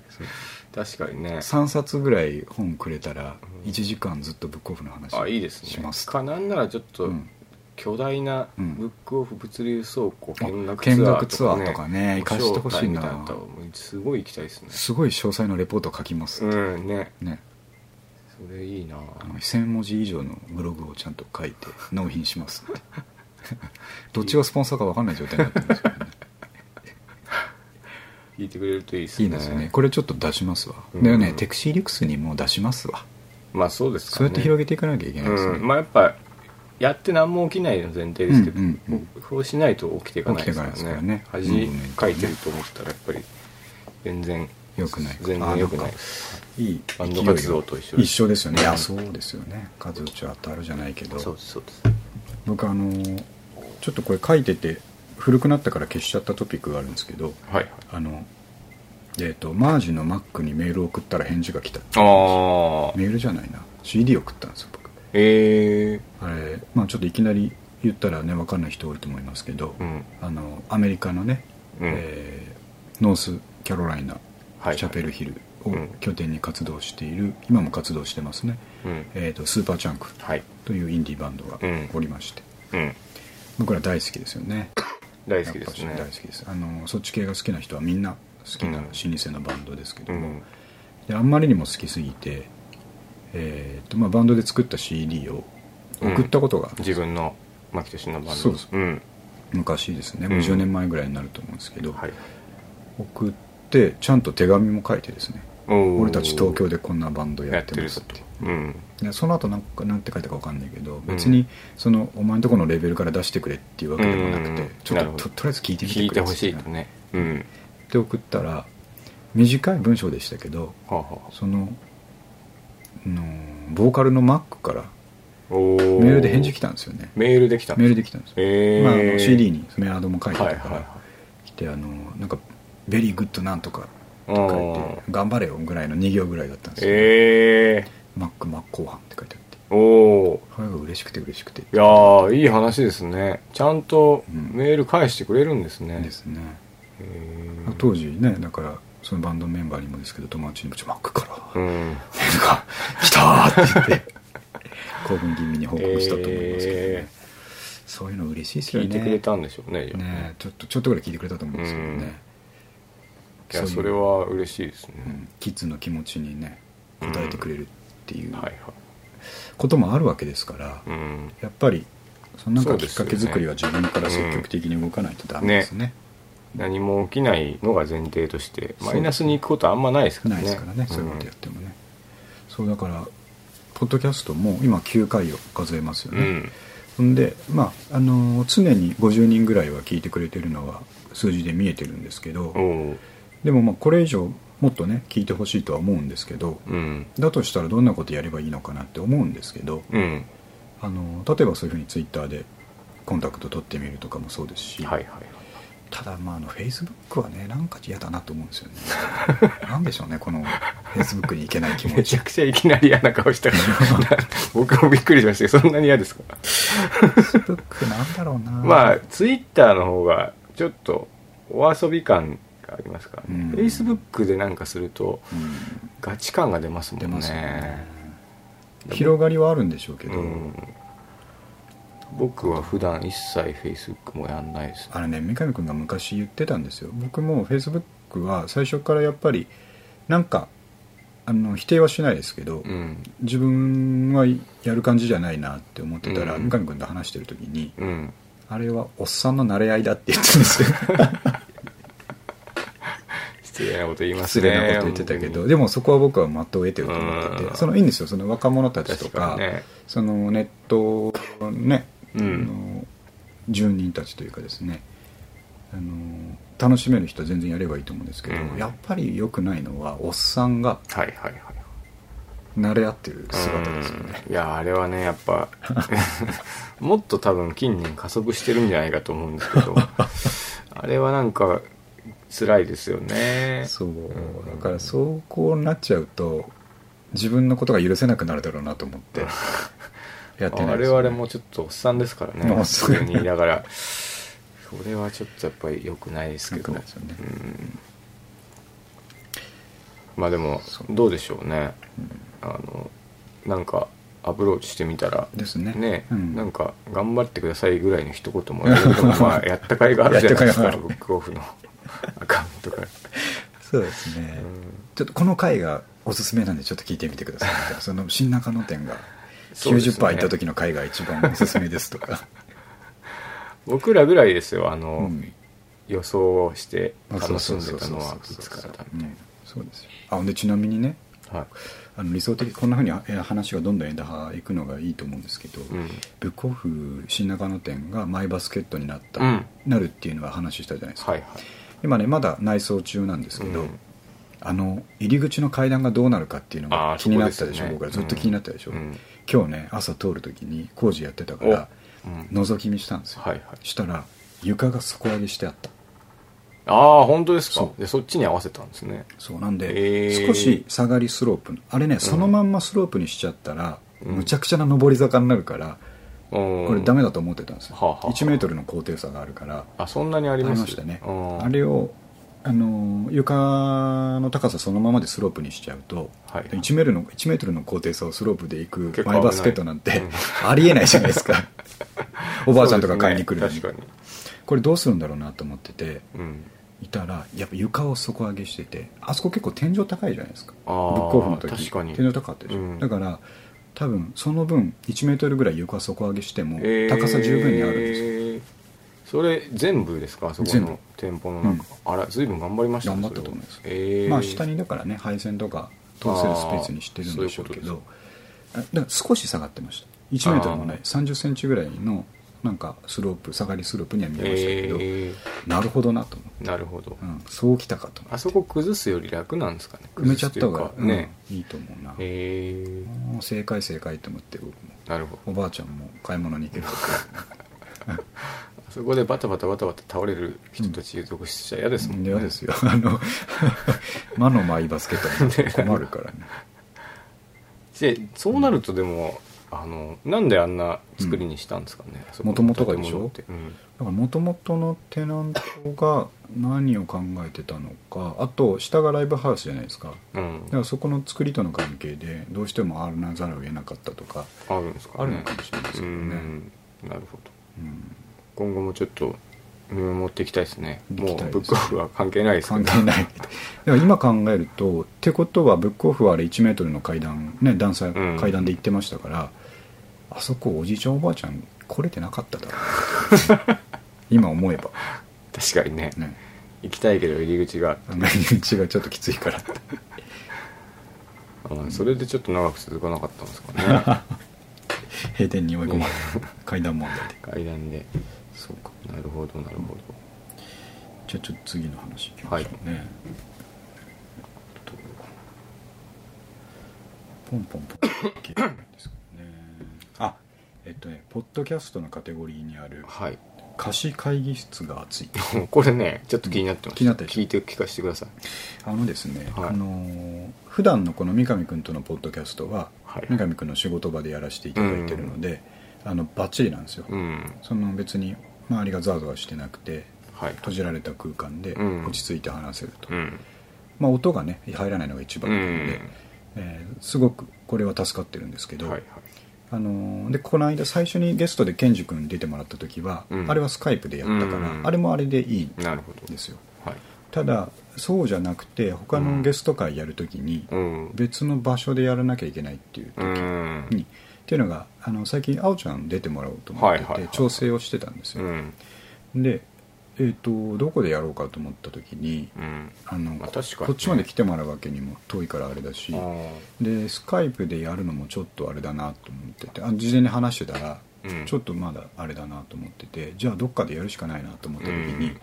確かにね。3冊ぐらい本くれたらうん。1時間ずっとブックオフの話あいいですね。します。かなんならちょっとうん。巨大なうん。ブックオフ物流倉庫見学見ツアー学ツアーとかね行かしてほしいなす。ごい行きたいですね。すごい詳細なレポート書きます、うんね。ね。それいいな。あの1000文字以上のブログをちゃんと書いて納品しますって。どっちがスポンサーか分かんない状態になってるんですけどね。聞いてくれるといいですね。いいですよね。これちょっと出しますわ、うん。でねテクシーリュクスにも出しますわ。まあそうですかね。そうやって広げていかなきゃいけないですね、うん。まあやっぱやって何も起きないの前提ですけど、うんうんうん。そうしないと起きていかないですから起きていかないですからね。ね恥かいてると思ったらやっぱり全然良くない。全然良くない。い。いバンド活動と一緒一緒ですよね。いやそうですよね。数打ちは当たるじゃないけど。そうですそうです。僕あのちょっとこれ書いてて古くなったから消しちゃったトピックがあるんですけどはい。あのえっ、とマージの Mac にメールを送ったら返事が来たああメールじゃないな。CD 送ったんですよ僕。ええあれまあちょっといきなり言ったらね分かんない人多いと思いますけど、うん。あのアメリカのね、うん。えーノースキャロライナ、はいチャペルヒルをうん。拠点に活動している今も活動してますね、うん。えー、とスーパーチャンクはい。というインディーバンドがうん。おりまして、うん。僕ら大好きですよね。大好きですね。大好きです。あのそっち系が好きな人はみんな好きなうん老舗のバンドですけども、うん。であんまりにも好きすぎて、えーとまあ、バンドで作った CD を送ったことがあるん自分の牧俊のバンド。そうですうん。昔ですね。うん。もう10年前ぐらいになると思うんですけど、はい。送ってちゃんと手紙も書いてですね。俺たち東京でこんなバンドやってますって。と。うん。でその後なんかなんて書いたか分かんないけど別にそのお前のところのレベルから出してくれっていうわけでもなくて、うん。ちょっととりあえず聞いてみてくれ聞いてほしいとね。うんって送ったら短い文章でしたけどはあはあ。そののボーカルのマックからおメールで返事来たんですよね。メールできた。メールで来たんですよ、えー。まあ、あの CD にメアドも書いてたから、はいはいはい。来てあのなんか「 Very good なんとか」ってあ書いてー「頑張れよ」ぐらいの2行ぐらいだったんですよ、えマック・マッコーハンって書いてあって。ー、おおそれが嬉しくて嬉しくていやーいい話ですねちゃんとうんメール返して。くれるんですね、ですね当時ねだからそのバンドメンバーにもですけど友達にも「マックからうん。が来た!」って言って 興奮気味に報告したと思いますけどね、えそういうの嬉しいですよね。聞いてくれたんでしょうねね。ちょっとちょっとぐらい聞いてくれたと思うんですけどね、いやううそれは嬉しいですね、うんキッズの気持ちにね応えてくれるっていうはいはい。こともあるわけですから、うん。やっぱりそのなんかきっかけ作りは自分から積極的に動かないとダメですね,、何も起きないのが前提としてマイナスに行くことはあんまないですからね。ないですからね、ん。そういうことやってもね。そうだからポッドキャストも今9回を数えますよね、うん。ほんでまああの常に50人ぐらいは聞いてくれてるのは数字で見えてるんですけどでもまあこれ以上もっとね聞いてほしいとは思うんですけどうん。だとしたらどんなことやればいいのかなって思うんですけどうん。あの例えばそういうふうにツイッターでコンタクト取ってみるとかもそうですし、はいはいただまああのフェイスブックはねなんか嫌だなと思うんですよね。なんでしょうねこのフェイスブックに行けない気持ち。めちゃくちゃいきなり嫌な顔したから僕もびっくりしましたけどそんなに嫌ですか？フェイスブックなんだろうな。まあツイッターの方がちょっとお遊び感がありますからね。うん。フェイスブックでなんかするとうん。ガチ感が出ますもんね。ね。広がりはあるんでしょうけど、うん僕は普段一切フェイスブックもやんないです。ねあれね三上君が昔言ってたんですよ。僕もフェイスブックは最初からやっぱりなんかあの否定はしないですけど、うん。自分はやる感じじゃないなって思ってたら、うん。三上君と話してる時にうん。あれはおっさんの慣れ合いだって言ってるんですよ。失礼なこと言います失ね礼なこと言ってたけど本でもそこは僕は的を得てると思ってうん。てそのいいんですよ。その若者たちとかね。そのネットね、うんあの住人たちというかですねあの楽しめる人は全然やればいいと思うんですけど、うん。やっぱり良くないのはおっさんがはいはいはい。慣れ合ってる姿ですよね。うんいやあれはねやっぱ もっと多分近年加速してるんじゃないかと思うんですけどあれはなんか辛いですよね。そう。うん。だからそうこうなっちゃうと自分のことが許せなくなるだろうなと思って やってないですよ我々もちょっとおっさんですからね。もうそれにいながら。それはちょっとやっぱり良くないですけど。ねうん。まあでもどうでしょうね。あのなんかアプローチしてみたらですね。ね、うん。なんか頑張ってくださいぐらいの一言もまあ やった甲斐があるじゃないですか。ブックオフの アカウントから、そうですね、うん。ちょっとこの回がおすすめなんでちょっと聞いてみてください。その新中野店が90%いった時の回が一番おすすめですとか。僕らぐらいですよあの、うん。予想をしてあ楽しんでたのはいつからだみそうですよ。あほんでちなみにねな、はい。あの理想的こんなふうにえ話がどんどん枝葉いくのがいいと思うんですけど、うん。ブックオフ新中野店がマイバスケットになった、うん。なるっていうのは話したじゃないですか、はいはい。今ねまだ内装中なんですけど、うん。あの入り口の階段がどうなるかっていうのが気になったでしょね。僕らずっと気になったでしょ、うん今日ね朝通る時に工事やってたからうん。覗き見したんですよ、はいはい。したら床が底上げしてあった。ああ本当ですか？そう。でそっちに合わせたんですね。そうなんで、へー。少し下がりスロープあれねそのまんまスロープにしちゃったら、うん。むちゃくちゃな上り坂になるから、ここれダメだと思ってたんですよ、はあはあはあ。1メートルの高低差があるからあそんなにあります？ましたね。うん。あれをあの床の高さそのままでスロープにしちゃうと、はい。1, メートルの1メートルの高低差をスロープで行くマイバスケットなんて危ないありえないじゃないですか。おばあちゃんとか買いに来るのに、ね。これどうするんだろうなと思っててうん。いたらやっぱ床を底上げしててあそこ結構天井高いじゃないですか。ブックオフの時。天井高かったでしょ、うん。だから多分その分1メートルぐらい床底上げしてもえー。高さ十分にあるんですよ、それ全部ですか？そこの店舗の中、あら随分頑張りました。ね頑張ったと思います。えー。まあ下にだからね配線とか通せるスペースにしてるんでしょうけど。あだから少し下がってました。1メートルもない。3 0ンチぐらいのなんかスロープ下がりスロープには見えましたけど、えなるほどなと思って、ーなるほど、うん、そうきたかと思って。あそこ崩すより楽なんですかね？埋めちゃった方がね、うんいいと思うな、へえもう正解正解と思って僕も。なるほど。おばあちゃんも買い物に行けるあ そこでバタバタバタバタ倒れる人たち続出しちゃ嫌ですもんね。嫌ですよ。あの 魔のマイバスケットに 困るからね。でそうなるとでも、あのなんであんな作りにしたんですかね、そこの元々がでしょうん。だからもともとのテナントが何を考えてたのかあと下がライブハウスじゃないですか。うん。だからそこの作りとの関係でどうしてもあらざるを得なかったとか、あるんですかね。あるのかもしれないですけどね。うん。なるほど。うん、今後もちょっと見守っていきたいですね。もうブックオフは関係ないです関係ない。けどだから今考えるとってことはブックオフはあれ1メートルの階段ね段差うん。階段で行ってましたから、あそこおじいちゃんおばあちゃん来れてなかっただろう。な 今思えば。確かにね。ね。行きたいけど入り口が入り口がちょっときついからって。あそれでちょっと長く続かなかったんですかね。閉店に追い込まれた階段問題で階段でなるほどなるほど。じゃあちょっと次の話いきましょうね、えっとポンポンポンいけるんですけどねあえっとねポッドキャストのカテゴリーにあるはい貸し会議室が熱いこれねちょっと気になってます気になったでしょ聞いて聞かせてくださいあのですね、はいあのー普段のこの三上君とのポッドキャストは、はい三上君の仕事場でやらせていただいてるので、あのバッチリなんですよ、うんその別に周りがざわざわしてなくてはい。閉じられた空間でうん。落ち着いて話せると、うん。まあ、音がね入らないのが一番うなので、ん。えーすごくこれは助かってるんですけど、はいはい。あのーでこの間最初にゲストでケンジ君出てもらった時は、うん。あれはスカイプでやったから、うん。あれもあれでいいんですよ。はい。ただそうじゃなくて他のゲスト会やる時にうん。別の場所でやらなきゃいけないっていう時うん。に、っていうのがあの最近あおちゃん出てもらおうと思ってて、調整をしてたんですよ、うん。で、えー、とどこでやろうかと思った時にうん。あの、まあこっちまで来てもらうわけにも遠いからあれだしでスカイプでやるのもちょっとあれだなと思っててあ事前に話してたら、うん。ちょっとまだあれだなと思っててじゃあどっかでやるしかないなと思った時に、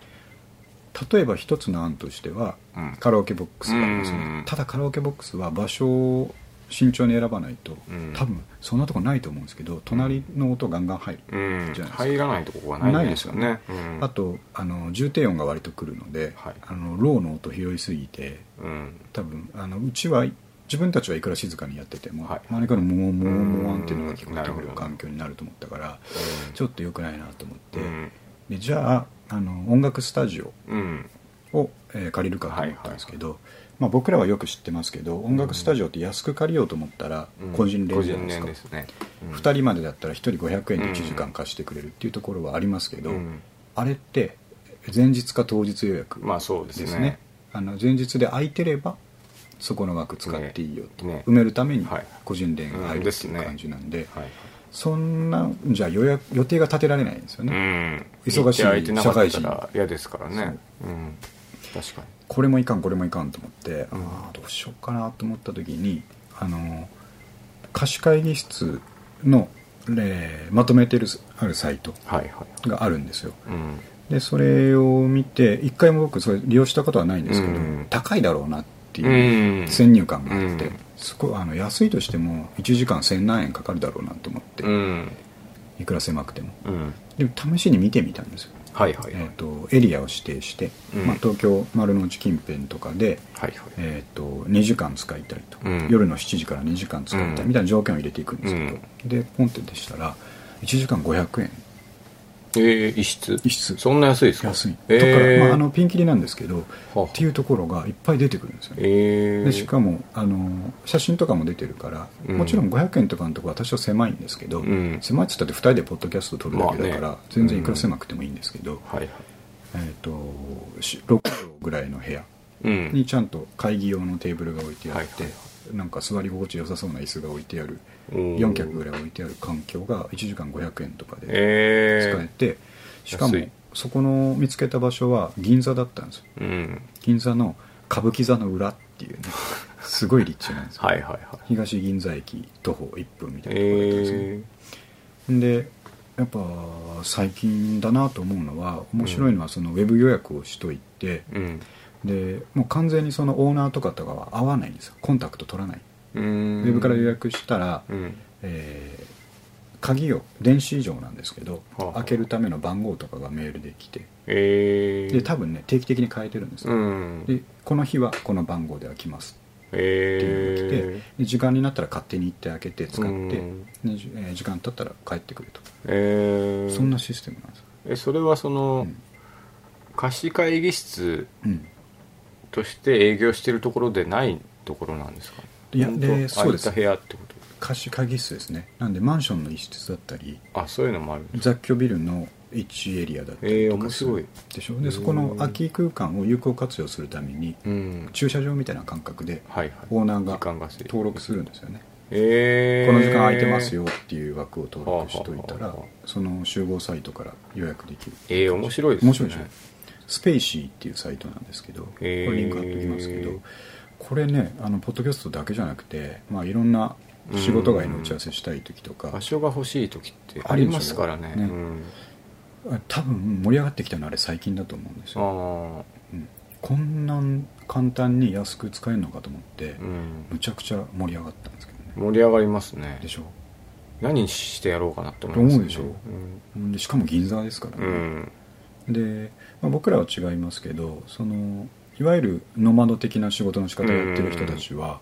例えば一つの案としては、うん。カラオケボックスがありますね、うん。ただカラオケボックスは場所を慎重に選ばないと、うん。多分そんなとこないと思うんですけど隣の音ガンガン入る、うんじゃないですか。入らないとこがないないですよね、うん。あとあの重低音が割とくるので、はい。あのローの音拾いすぎてうん。多分あのうちは自分たちはいくら静かにやってても、はい。周りからモーモーモーンっていうのが聞こえてくる環境になると思ったからうんちょっと良くないなと思って、うんでじゃああの音楽スタジオうんを、えー借りるかと思ったんですけど、まあ、僕らはよく知ってますけど音楽スタジオって安く借りようと思ったらうん。個人連個人じゃないですか、連ですね。2人までだったら1人500円で1時間貸してくれるっていうところはありますけど、うん。あれって前日か当日予約まあそうですね。ですね。あの前日で空いてればそこの枠使っていいよと、ねね。埋めるためにはい。個人連が入るっていううんですね。感じなんで、はいそんなじゃあ予約予定が立てられないんですようね、ん。忙しい社会ら嫌ですからね。うん確かこれもいかんこれもいかんと思って、うん。ああどうしようかなと思った時にあの貸し会議室の、えーまとめてるあるサイトにはいはい。があるんですよ。うん。でそれを見て一回も僕それ利用したことはないんですけど、うん。高いだろうなっていううん。先入観があって、うん。そこあの安いとしても1時間1000何円かかるだろうなと思って、うん。いくら狭くても。うん。でも試しに見てみたんですよ、はいはい。はいえー、とエリアを指定して、うん。まあ、東京丸の内近辺とかで、はいはい。えー、と2時間使いたいと、うん。夜の7時から2時間使いたいうんみたいな条件を入れていくんですけど、でポンってでしたら1時間500円えー、一室。一室。そんな安いですか？安い、えだかまあ、あのピンキリなんですけど、はあっていうところがいっぱい出てくるんですよね、えー、でしかもあの写真とかも出てるから、うん。もちろん500円とかのところは多少狭いんですけど、うん。狭いっつったって2人でポッドキャスト撮るだけだから、まあね。全然いくら狭くてもいいんですけど、はいはい。えー、とし6畳ぐらいの部屋うん。にちゃんと会議用のテーブルが置いてあって、はいはいなんか座り心地良さそうな椅子が置いてある。うん4脚ぐらい置いてある環境が1時間500円とかでえー、使えて、しかもそこの見つけた場所は銀座だったんですよ。うん。銀座の歌舞伎座の裏っていうね すごい立地なんですよ、はいはいはい。東銀座駅徒歩1分みたいなところだったんですね、えでやっぱ最近だなと思うのは面白いのはそのウェブ予約をしといて、ー、うん。でもう完全にそのオーナーとかとかは会わないんですよ。コンタクト取らない、ウん。ェブから予約したら、うん。えー鍵を電子以上なんですけど、はあはあ。開けるための番号とかがメールで来て。えー、で多分ね定期的に変えてるんですよ、うん。でこの日はこの番号で開きます。っていうのが来て、えで時間になったら勝手に行って開けて使って、うん。えー時間経ったら帰ってくると、ー、えー、そんなシステムなんです。よ、えそれはその、うん。貸し会議室うん、として営業してるところでないところなんですか？いやでそうです。空いた部屋ってこと？貸し会議室ですね。なんでマンションの一室だったりあそういうのもある雑居ビルの1エリアだったりとかするえー面白い。でしょ？でそこの空き空間を有効活用するためにうん。駐車場みたいな感覚ではいはい。オーナーが登録するんですよね。えー、この時間空いてますよっていう枠を登録しといたらその集合サイトから予約できる。えー、面白いですね。面白いでしょ？スペイシーっていうサイトなんですけどこへー。れリンク貼っておきますけどこれねあのポッドキャストだけじゃなくて、まあ、いろんな仕事外の打ち合わせしたい時とか場所が欲しい時ってありますからね。ね。うん、あ多分盛り上がってきたのはあれ最近だと思うんですよ、あうん。こんなん簡単に安く使えるのかと思ってむちゃくちゃ盛り上がったんですけどね。盛り上がりますね。でしょ。何してやろうかなって思いますと思うでしょ。しかも銀座ですからうん、うね、ん。で、まあ、僕らは違いますけどそのいわゆるノマド的な仕事の仕方をやってる人たちは、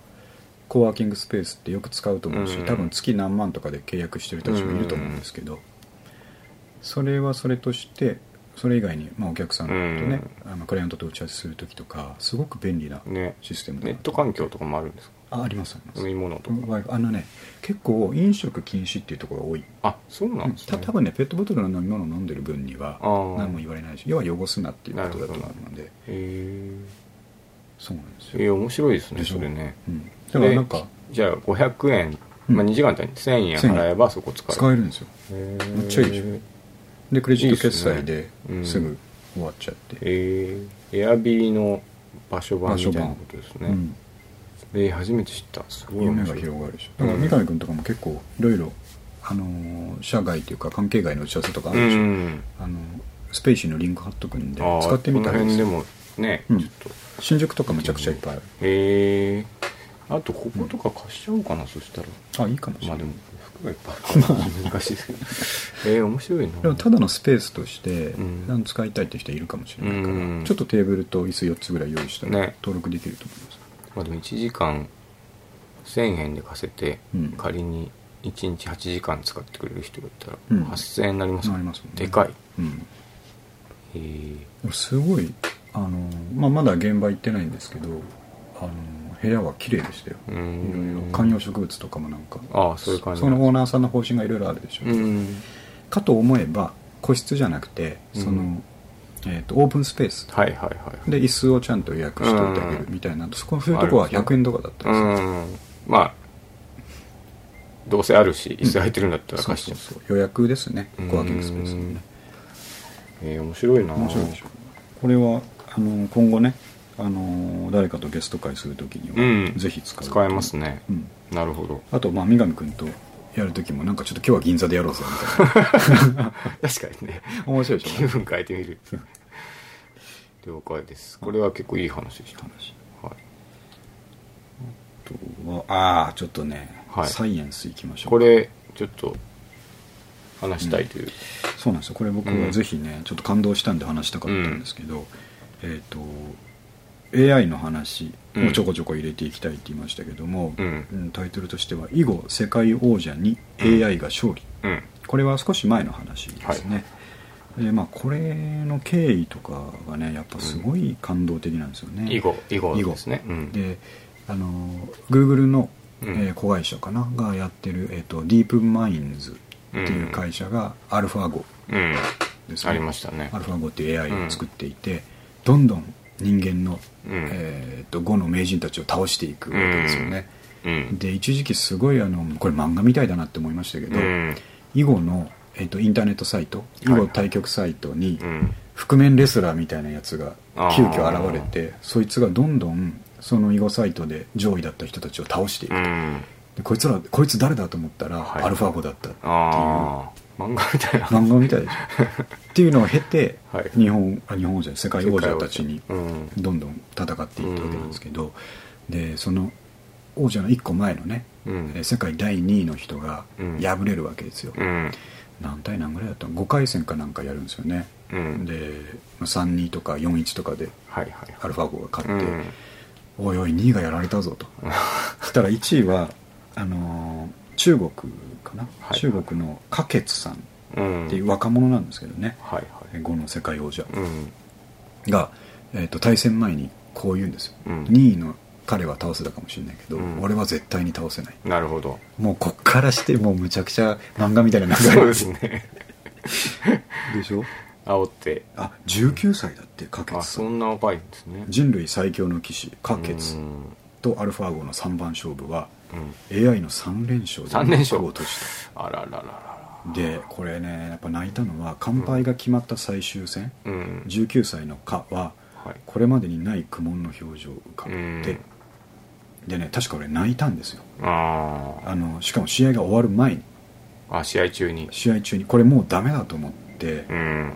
コワーキングスペースってよく使うと思うし、うん。多分月何万とかで契約してる人たちもいると思うんですけど、それはそれとしてそれ以外に、まあ、お客さんとね、あのクライアントと打ち合わせする時とかすごく便利なね。システムだネット環境とかもあるんですか？ああります。あ飲み物とか、あのね結構飲食禁止っていうところが多い。あそうなんですね。た多分ねペットボトルの飲み物を飲んでる分には何も言われないし要は汚すなっていうことだと思うので。へえそうなんですえよ、ー、面白いですねそれね。うん、だからなんかでじゃあ500円、うん。まあ、2時間単に1000円払えばそこ使える。使えるんですよ。めっちゃいいでしょ？でクレジット決済いいでっすぐ終わっちゃって、えー、エアビーの場所版みたいなことですね、うんえー、初めて知った。すごい夢が広がるでしょ。だから三上君とかも結構いろいろあのー社外というか関係外の打ち合わせとかあうるでしょ、んあのスペーシーのリンク貼っとくんで使ってみたらいいです。もね、うん。ちょっと。新宿とかめちゃくちゃいっぱいある。へえあとこことか貸しちゃおうかな、そしたら。あいいかもしれない、まあでも服がいっぱいあるから難しいですけど。えー、面白いな。でもただのスペースとしてうん。何使いたいって人いるかもしれないから、うんちょっとテーブルと椅子4つぐらい用意したらね。登録できると思います、まあでも1時間1000円で貸せて、うん。仮に1日8時間使ってくれる人がいたら、うん。8000円になりますね。でかい。うん。へえ。すごいあの、まあ、まだ現場行ってないんですけどあの部屋は綺麗でしたよ。ういろいんろ。観葉植物とかもなんか。ああそういう感じそのオーナーさんの方針がいろいろあるでしょ、うん。かと思えば個室じゃなくてその、うんえー、とオープンスペース。はいはいはい。で椅子をちゃんと予約しておいてあげるみたいな、そこそういうとこは100円とかだったうりするんまあどうせあるし椅子空いてるんだったら貸して。そうそう予約ですね。うん。コワーキングスペースのねえー、面白いな。面白いでしょ。これはあの今後ねあの誰かとゲスト会するときには、うん。ぜひ使う使えますね、うん。なるほど。あとまあ三上君とやるときもなんかちょっと今日は銀座でやろうぜみたいな。確かにね。面白いでしょ。気分変えてみる。了解です。これは結構いい話でした、はい、はああちょっとね、はい。サイエンスいきましょう。これちょっと話したいという、そうなんですよ。これ僕はぜひね、ちょっと感動したんで話したかったんですけど、えっ、と AI の話をちょこちょこ入れていきたいって言いましたけども、うん。うんタイトルとしては「囲碁世界王者に AI が勝利」うん。これは少し前の話ですね、でまあこれの経緯とかがねやっぱすごい感動的なんですよね、囲碁囲碁囲碁ですね、うん、であの Google の、うん。えー子会社かながやってる、えー、とディープマインズっていう会社がアルファゴうんですね、ありましたね。アルファゴっていう AI を作っていて、どんどん人間の、うん。えー、と碁の名人たちを倒していくわけですよね、うん。で一時期すごいあのこれ漫画みたいだなって思いましたけど、うん。囲碁の、えー、とインターネットサイト囲碁対局サイトに、うん。覆面レスラーみたいなやつが急遽現れてそいつがどんどんその囲碁サイトで上位だった人たちを倒していくと、こいつらこいつ誰だと思ったら、はい。アルファゴだったっていう漫画みたいな。漫画みたいでしょっていうのを経て、はい。日本あ日本王者世界王者たちにうんどんどん戦っていったわけなんですけど、でその王者の1個前のね、うん。えー世界第2位の人がうん。敗れるわけですよ、うん。何対何ぐらいだった？の5回戦かなんかやるんですよね、うん。で3-2とか4-1とかではいはいアルファゴが勝って、うん。おいおい2位がやられたぞと。そしたら1位はあのー中国かな、はい。中国の花月さんうん。っていう若者なんですけどね、はいはい。碁の世界王者。うん。が、えー、と対戦前にこう言うんですよ、うん。2位の彼は倒せたかもしれないけど、うん。俺は絶対に倒せない。なるほど。もうこっからしてもうむちゃくちゃ漫画みたいな流そうれですね。でしょ？煽って。あ19歳だって花あ月さん。そんな若いんですね。人類最強の騎士花月うん。とアルファ号の3番勝負はうん AI の3連勝で三連勝。幕を閉じた。あららららら。でこれねやっぱ泣いたのは完敗が決まった最終戦、うん。19歳のカははい。これまでにない苦悶の表情を浮かべて、うん。でね確か俺泣いたんですよ。ああのしかも試合が終わる前に。ああ試合中に。試合中に。これもうダメだと思って、うん。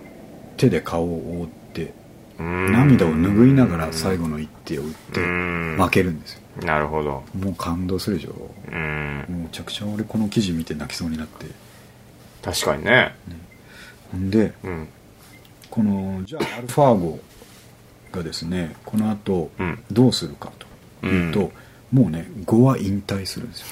手で顔を覆ってうん。涙を拭いながら最後の一手を打ってうん。負けるんですよなるほど。もう感動するでしょ。うん。もうめちゃくちゃ俺この記事見て泣きそうになって。確かにね。ほんでうん。このじゃあアルファーゴがですねこの後うん。どうするかというと、もうね5は引退するんですよ。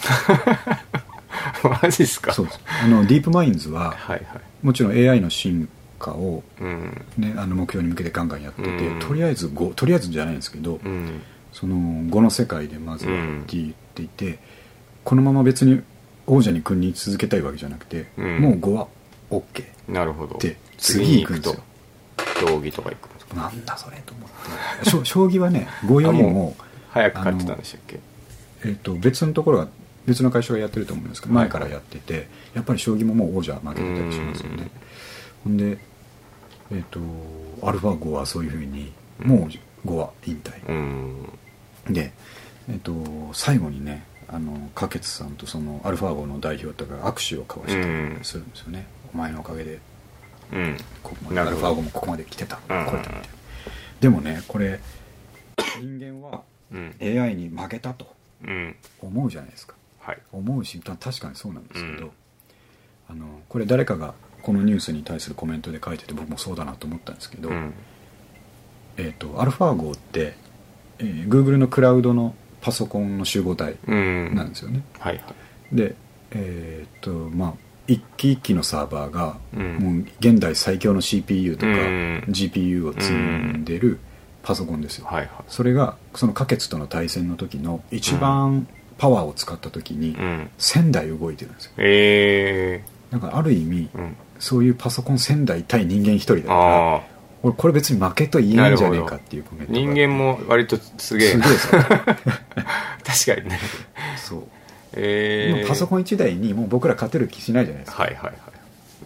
マジっすか？そうですあのディープマインズははいはい。もちろん AI の進化を、うん。ね、あの目標に向けてガンガンやってて、うん。とりあえず5とりあえずじゃないんですけど、うんその5の世界でまずはって言っていて、このまま別に王者に君臨続けたいわけじゃなくて、うん。もう5は OK なるほど。で次次行くんですよ。競技とか行くんですか？なんだそれと思って。将 棋はね5よりも早く勝ってたんでしたっけ？えっと別のところが別の会社がやってると思うんですけどはい。前からやっててやっぱり将棋ももう王者負けてたりしますよね。ほんでえっとアルファ5はそういうふうにもう5は引退。うんで、えっと最後にねあの花月さんとそのアルファ号の代表とかが握手を交わしたりするんですよね、お前のおかげで。うん。ここまでアルファ号もここまで来てた、うん。これだみたいなでもねこれ人間はうん。AI に負けたとうん。思うじゃないですか。はい。思うし確かにそうなんですけど、うん。あのこれ誰かがこのニュースに対するコメントで書いてて僕もそうだなと思ったんですけど、うん。えっとアルファ号って、えー Google のクラウドのパソコンの集合体うん。なんですよね、はいはい。でえーっとまあ一機一機のサーバーが、うん。もう現代最強の CPU とか、うん。GPU を積んでるパソコンですよ、はいはい。それがその花月との対戦の時の一番パワーを使った時にうん。1000台動いてるんですよ。えだからある意味、えうん。そういうパソコン1000台対人間1人だからああ俺これ別に負けと言えんじゃねえかっていうコメントが人間も割とすげえ。確かにね。そう、ええ今パソコン1台にもう僕ら勝てる気しないじゃないですか。はいはいはい。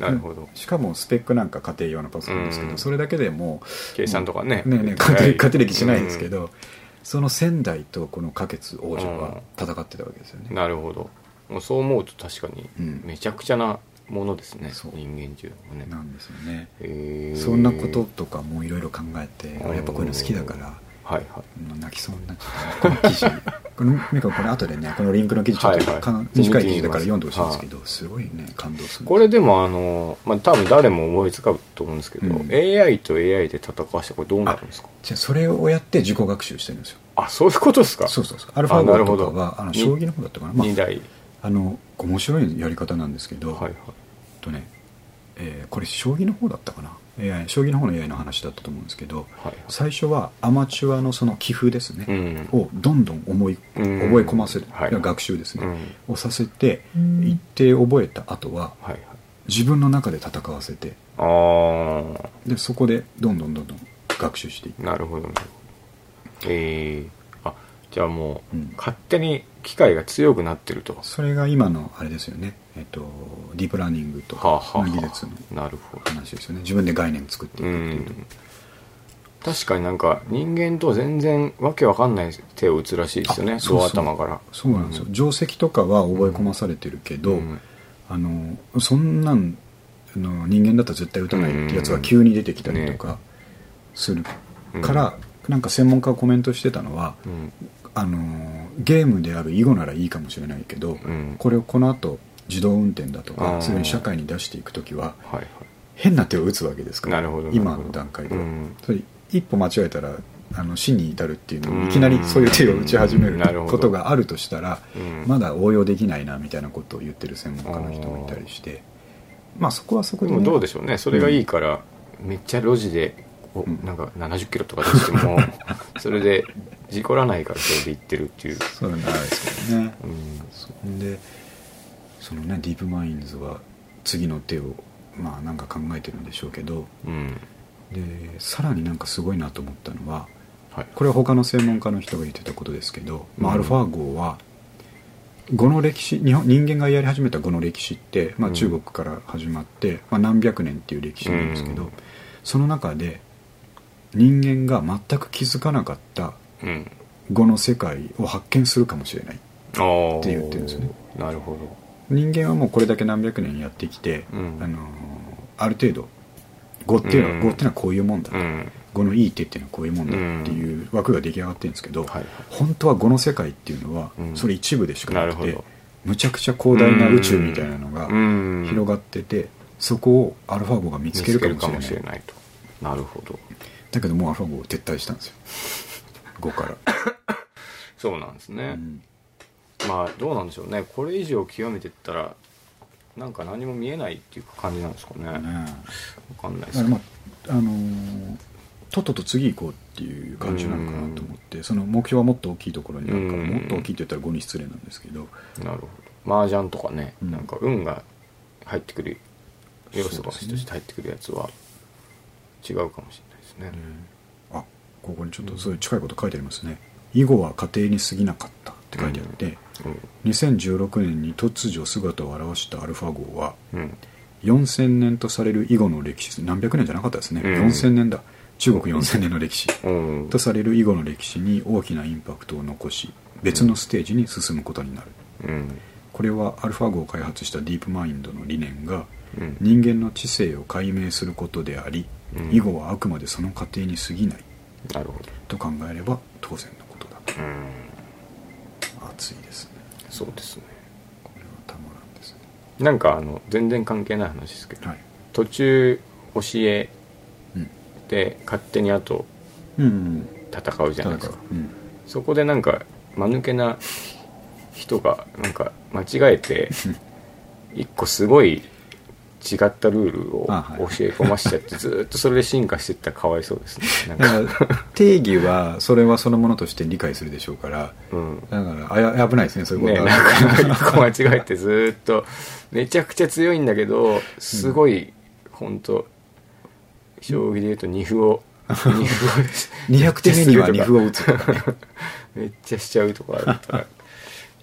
なるほど。しかもスペックなんか家庭用のパソコンですけど、うん。それだけでもう計算とかね。ねえねえ勝て勝てる気しないんですけうど、その仙台とこの花月王女は戦ってたわけですよね、なるほど。もうそう思うと確かにうん。めちゃくちゃなものですね、人間中もね。なんですよね、そんなこととかもいろいろ考えてやっぱこういうの好きだからはいはい。泣きそうになっちゃったこの記事。このメカこれ後でねこのリンクの記事ちょっと、はいはい。か短い記事だから読んでほしいんですけど、すごいね感動する。これでもあの、まあ、多分誰も思いつかうと思うんですけど、うん。AI と AI で戦わしてこれどうなるんですか？じゃあそれをやって自己学習してるんですよ。あそういうことですか？そうそうそう。アルファあなるほどゴとかはあのに将棋の方だったかな、まあ2台あの面白いやり方なんですけど、はいはいとね、えーこれ将棋の方だったかな？AI 将棋の方の AI の話だったと思うんですけど、はい最初はアマチュアのその棋風ですね、うん。をどんどん思いうん。覚え込ませる、はい。学習ですね、うん。をさせて一定覚えた後はは自分の中で戦わせてでそこでどんどんどんどん学習していく。なるほどなるほどええあじゃあもう、うん。勝手に機械が強くなってると。それが今のあれですよね、えっと、ディープラーニングと技術の話ですよね。自分で概念作っていくっていう。確かになんか人間と全然わけわかんない手を打つらしいですよね。そう頭から。そうなんですよ、定石とかは覚え込まされてるけど、うん。あのそんなんあの人間だったら絶対打たないってやつが急に出てきたりとかするから、なんか専門家がコメントしてたのは、うんあのゲームである囲碁ならいいかもしれないけど、ん。これをこの後自動運転だとかすぐに社会に出していく時ははい。はい変な手を打つわけですから今の段階では、うん。それ一歩間違えたらあの死に至るっていうのをいきなりそういう手を打ち始めることがあるとしたら、うん。まだ応用できないなみたいなことを言ってる専門家の人もいたりしてまあそこはそこで、でもどうでしょうね。それがいいから、めっちゃ路地でなんか70キロとか出しても それで事故らないからそれで行ってるっていう、そうなんですね。うん、そんでそのねディープマインズは次の手をまあなんか考えてるんでしょうけど。うん。でさらになんかすごいなと思ったのははい。これは他の専門家の人が言ってたことですけど、まあ、うん。アルファ号は語の歴史日本人間がやり始めた語の歴史って、まあ、うん。中国から始まって、まあ、何百年っていう歴史なんですけど、うん。その中で人間が全く気づかなかったうん語の世界を発見するかもしれない。って言ってるんですよね。なるほど。人間はもうこれだけ何百年やってきて、うん。あのある程度語っていうのは、うん。語っていうのはこういうもんだと、うん。語のいい手っていうのはこういうもんだっていう枠が出来上がってるんですけど、はいはい。本当は語の世界っていうのはうん。それ一部でしかなくて、むちゃくちゃ広大な宇宙みたいなのがうん。広がっててそこをアルファ号が見つけるかもしれない。ないと。なるほど。だけどもうアルファ号撤退したんですよ語から、そうなんですね、うん。まあどうなんでしょうね。これ以上極めてったらなんか何も見えないっていう感じなんですかね。ねわかんないですけど。まああのーとっとと次行こうっていう感じなのかなと思ってその目標はもっと大きいところにあるからうん。もっと大きいって言ったら語に失礼なんですけど。なるほど。麻雀とかね、うん。なんか運が入ってくる要素とそうですね。して入ってくるやつは違うかもしれないですね、あここにちょっとそういう近いこと書いてありますね。囲碁は家庭に過ぎなかったって書いてあって、2016年に突如姿を現したアルファ号はうん。うん4000年とされる囲碁の歴史何百年じゃなかったですね、うん。4000年だ。中国4000年の歴史。うん。とされる囲碁の歴史に大きなインパクトを残し別のステージに進むことになる。うん。これはアルファ号を開発したディープマインドの理念がうん。人間の知性を解明することであり、うん。囲碁はあくまでその過程に過ぎないなるほど。と考えれば当然のことだと。うん。熱いですね。そうですね。これはたまらんですね。なんかあの全然関係ない話ですけど、はい。途中教えうん。で勝手にあとうん戦うじゃないですか。うん。そこでなんか間抜けな人がなんか間違えて 一個すごい違ったルールを教え込ましちゃってずーっとそれで進化していったらかわいそうですね。なんか。定義はそれはそのものとして理解するでしょうからうん。だからあや危ないですねそういうことねは、なんか一個間違えてずーっとめちゃくちゃ強いんだけどすごい本当将棋で言うと二歩を二歩を200手目には2歩を打つとかね。めっちゃしちゃうとかあったら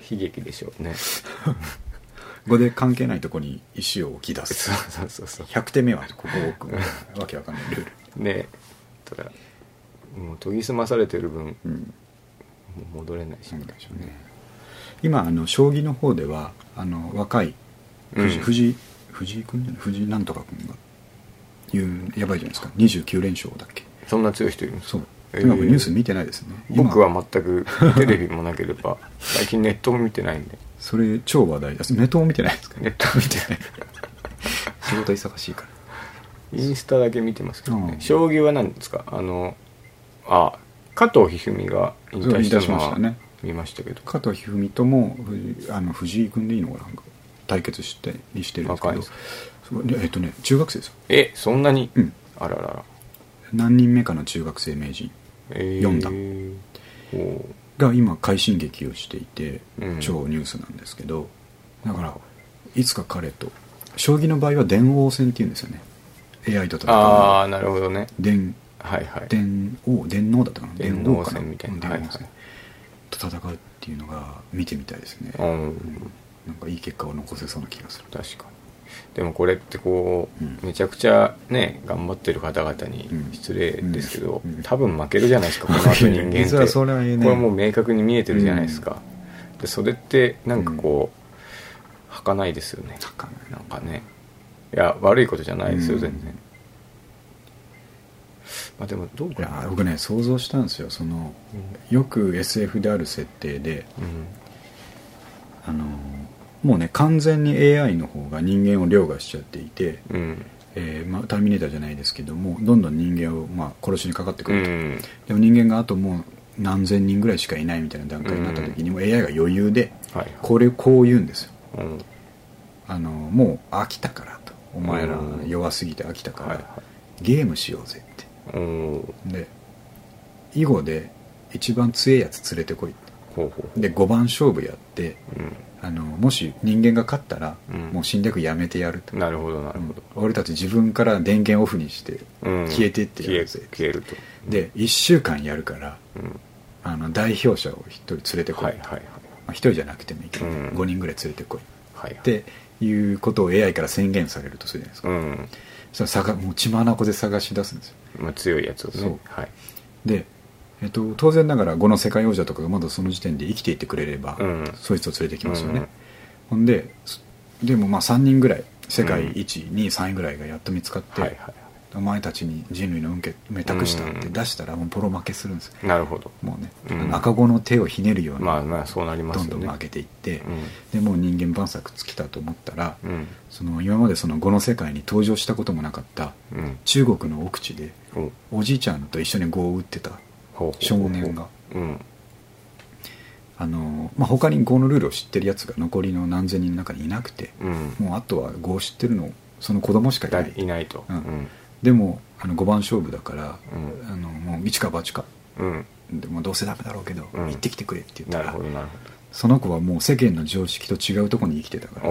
悲劇でしょうね ここで関係ないとこに石を置き出す。そうそうそうそう。100手目はここを置くわけわかんないルール。ね。ただもう研ぎ澄まされてる分もうん。う戻れないし。そうでしょうね。今あの将棋の方ではあの若い藤,、うん。藤井藤井君じゃない？藤井なんとか君がいうやばいじゃないですか。29連勝だっけ。そんな強い人いるんですそう。とにかくニュース見てないですね。今。僕は全くテレビもなければ最近ネットも見てないんでそれ超話題ですネットも見てないですかネット見てない。仕事忙しいから。インスタだけ見てますけどね、うん。将棋は何ですか？あのあ加藤一二三が引退しまのはしたね。見ましたけど。加藤一二三とも藤あの藤井君でいいのかな？対決してにしてるんですけど。えっとね中学生ですよ。えそんなに、うん。あららら。何人目かの中学生名人。え読んだおーが今快進撃をしていてうん。超ニュースなんですけどだからいつか彼と将棋の場合は電王戦っていうんですよね。AI と戦う。ああなるほどね。電はいはい。電王電王だったかな？電王戦みたいな。うん電王戦はいはいと戦うっていうのが見てみたいですね、うん。なんかいい結果を残せそうな気がする。確かにでもこれってこう、うん。めちゃくちゃね頑張ってる方々にうん。失礼ですけど、うん。多分負けるじゃないですかこの後人間って。実はそれはねこれもう明確に見えてるじゃないですか、でそれってなんかこう、儚いですよね。な。んかね。いや悪いことじゃないですよ、うん。全然。まあでもどういかな。や僕ね想像したんですよ。そのよく SF である設定でうん。あのもうね完全に AI の方が人間を凌駕しちゃっていて、うん。えーまあ、ターミネーターじゃないですけどもどんどん人間を、まあ、殺しにかかってくると、うん。でも人間があともう何千人ぐらいしかいないみたいな段階になった時にも AI が余裕ではいこれこう言うんですよ。うん。あのもう飽きたからと。お前らうん弱すぎて飽きたから、ゲームしようぜって。で囲碁で一番強いやつ連れてこい。ってで5番勝負やってうんあのもし人間が勝ったら、うん。もう侵略やめてやると、なるほどなるほど、俺たち自分から電源オフにしてうん。消えてってや消えるぜ、消えると。で1週間やるからうん。あの代表者を1人連れてこい、はいはいはい。まあ、1人じゃなくてもいいけど、うん。5人ぐらい連れてこい。はいはい。っていうことを AI から宣言されるとするじゃないですか、うん。そしたら探もう血眼で探し出すんですよ。まあ、強いやつをそう。ねはい。で、えっと、当然ながら5の世界王者とかがまだその時点で生きていてくれれば、うん。そいつを連れてきますよね、うん。ほんでそでもまあ3人ぐらい世界1、2位3位ぐらいがやっと見つかって、はいはお前たちに人類の運命託したって出したらもうボロ負けするんですなるほど。もうね、うん。赤子の手をひねるように、まあまあそうなりますよね。どんどん負けていって、うん。でもう人間万策尽きたと思ったら、うん。その今までその5の世界に登場したこともなかったうん。中国の奥地でお。おじいちゃんと一緒に碁を打ってた少年が。うん。あの、まあ、他に碁のルールを知ってるやつが残りの何千人の中にいなくてうん。もうあとは碁を知ってるのその子供しかいなだいいないと。うん。でもあの5番勝負だから、うん。あのもう一か八か。うん。でもどうせダメだろうけど、うん。行ってきてくれって言ったらその子はもう世間の常識と違うところに生きてたから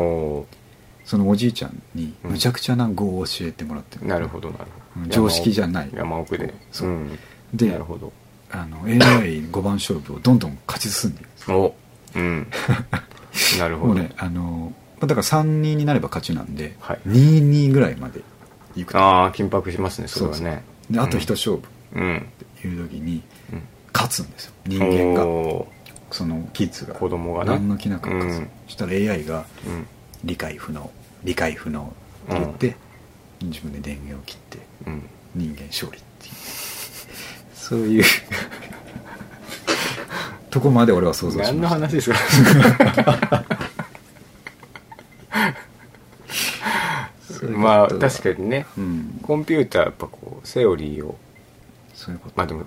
そのおじいちゃんにむちゃくちゃな碁を教えてもらってる、なるほどなるほど。うん常識じゃない。山奥で。そう。うん。でなるほどあの AI5 番勝負をどんどん勝ち進んでいるんですおうん。なるほど。もうねあのまあだから3人になれば勝ちなんで、はい。2-2ぐらいまでいくと。ああ緊迫しますねそれはね。であと一勝負。っうん。ていう時にうん。勝つんですよ。人間が。おそのキッズが。子供がね。何の気なく勝つ、うん。そしたら AI がーうん。理解不能。理解不能って言って、自分で電源を切ってうん。人間勝利っていうそういう。とこまで俺は想像しました。何の話ですか？まあ確かにね。うん。コンピューターやっぱこうセオリーを。そういうこと。まあでも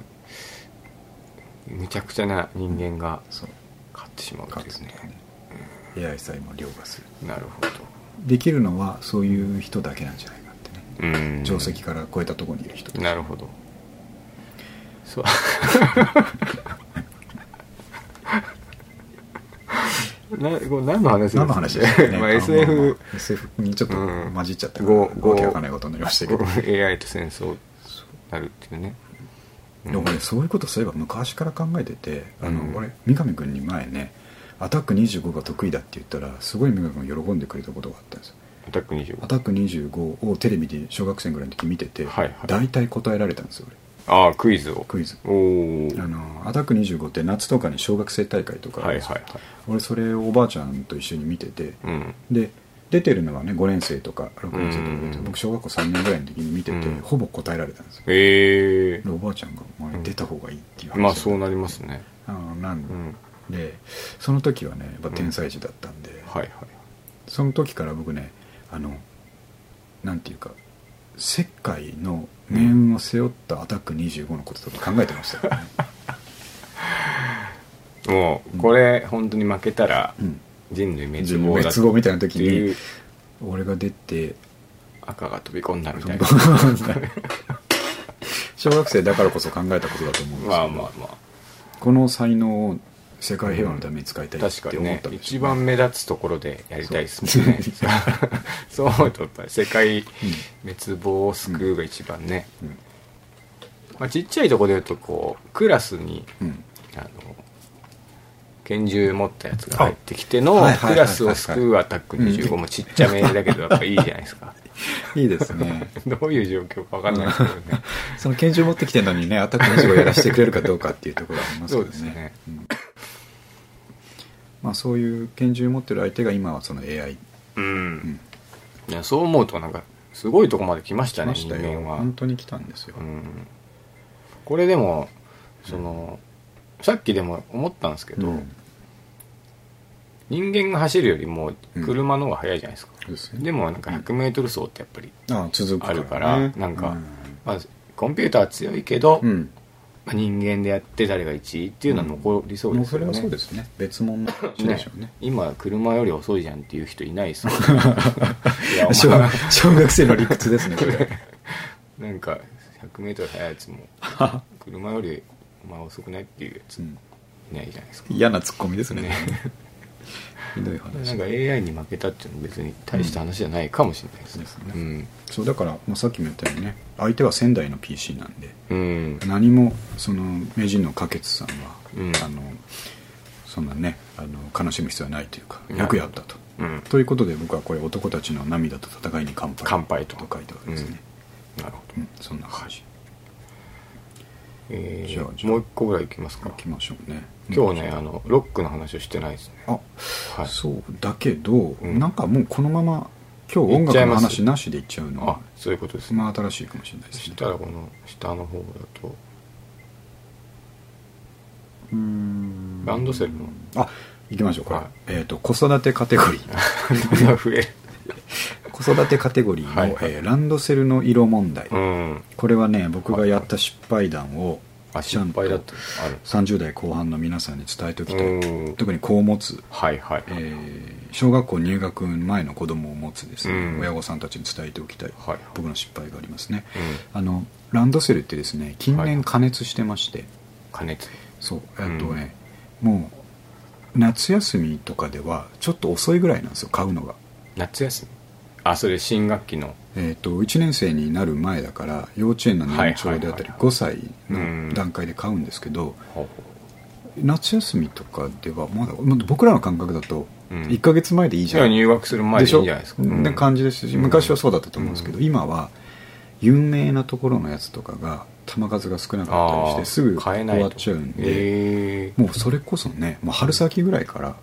むちゃくちゃな人間が勝ってしまうと勝いうね。AI さえも凌駕する。なるほできるのはそういう人だけなんじゃないかってね。どうん。定石から超えたところにいる人なるほどそう。なこれ何の話です何の話でね？まああ SF まあまあ SF にちょっとうん。混じっちゃったから、ごわけわかんないことになりましたけど、AI と戦争になるっていうね。でもねそういうことそういえば昔から考えててあの、うん。俺三上君に前ねアタック25が得意だって言ったらすごい三上君が喜んでくれたことがあったんですよ。アタック25アタック25をテレビで小学生ぐらいの時見てて、はいはい。大体答えられたんですよああクイズを。クイズ。おあのアタック25って夏とかに小学生大会とかあはいるんですよ。はいはい俺それをおばあちゃんと一緒に見てて、うん。で出てるのはね5年生とか6年生とかうん僕小学校3年ぐらいの時に見てて、うん。ほぼ答えられたんですよ。へえでおばあちゃんが、まあうん出た方がいいっていう話まあそうなりますね。あのなんうん。でその時はねやっぱ天才児だったんで、はいはい。その時から僕ねあのなんていうか石灰の命運を背負ったアタック25のこととか考えてました もうこれ本当に負けたらうん、人類滅自亡だ分滅亡みたいな時にう俺が出て赤が飛び込んだみたいな。小学生だからこそ考えたことだと思うんですけど、まあまあまこの才能を世界平和のために使いたあいって思ったんでしょう一番目立つところでやりたいですもんね。そう。思う。とやっぱり世界滅亡を救うが一番ね、うん。まあ、ちっちゃいところで言うとこうクラスにうん。あの拳銃持ったやつが入ってきてのクラスを救うアタック25もちっちゃめだけどやっぱいいじゃないですか。いいですね。どういう状況か分かんないですけどね。その拳銃持ってきてるのにねアタック25やらせてくれるかどうかっていうところはありますけどね。そうですね。んまあ、そういう拳銃持ってる相手が今はその AI うん、いやそう思うとなんかすごいとこまで来ましたね人間は。本当に来たんですよ、うん。これでもその、さっきでも思ったんですけど、うん。人間が走るよりもうん車の方が速いじゃないですか、ででもなんか 100m 走ってやっぱり、ああ続くから、ね、あるからなんかまあ、コンピューターは強いけど、人間でやって誰が1位っていうのは残りそうですよね、それはそうですね。別物の話でしょうね。今車より遅いじゃんっていう人いないですもん いやお小学生の理屈ですねこれ。なんか 100m 速いやつも 車よりお前遅くないっていうやつうん。いないじゃないですか。嫌なツッコミですね。ねひどい話。なんか AI に負けたっていうのは別に大した話じゃないかもしれないですね。ですね。うん。そうだから、まあ、さっきも言ったようにね相手は仙台の PC なんでうん。何もその名人の花月さんは、うん。あのそんなねあの悲しむ必要はないというかうん。よくやったと、うん。ということで僕はこれ男たちの涙と戦いに乾杯乾杯と。と書いたわけですね、なるほど。うんそんな感じ。えーじゃあじゃあ。もう一個ぐらいいきますか。行きましょうね今日ねあのロックの話をしてないですね。あ、はい。そうだけど、ん。なんかもうこのまま今日音楽の話なしでいっちゃうのあはそういうことですね。まあ新しいかもしれないですね。そしたらこの下の方だとうーん。ランドセルの。あ行きましょうか、はい。えっ、と子育てカテゴリー。増える。子育てカテゴリーの、はいはい。えーランドセルの色問題、うん。これはね僕がやった失敗談をあちゃんと心配だった。ある。30代後半の皆さんに伝えておきたいうん。特に子を持つ、はいはい。えー小学校入学前の子供を持つですね、うん。親御さんたちに伝えておきたい、はい。僕の失敗がありますね。うん。あのランドセルってですね近はい年加熱してまして、加熱。そう。えっとね、もう夏休みとかではちょっと遅いぐらいなんですよ買うのが。夏休み？あそれ新学期のえー、と1年生になる前だから幼稚園の年長であったりはいはいはい5歳うんの段階で買うんですけど夏休みとかではまだ僕らの感覚だとうん。1ヶ月前でいいじゃん、ういや入学する前でいいんじゃないですか。でしょ？な感じですし昔はそうだったと思うんですけど、うん。今は有名なところのやつとかが球数が少なかったりしてすぐ終買えないと。わっちゃうんでへもうそれこそねもう春先ぐらいから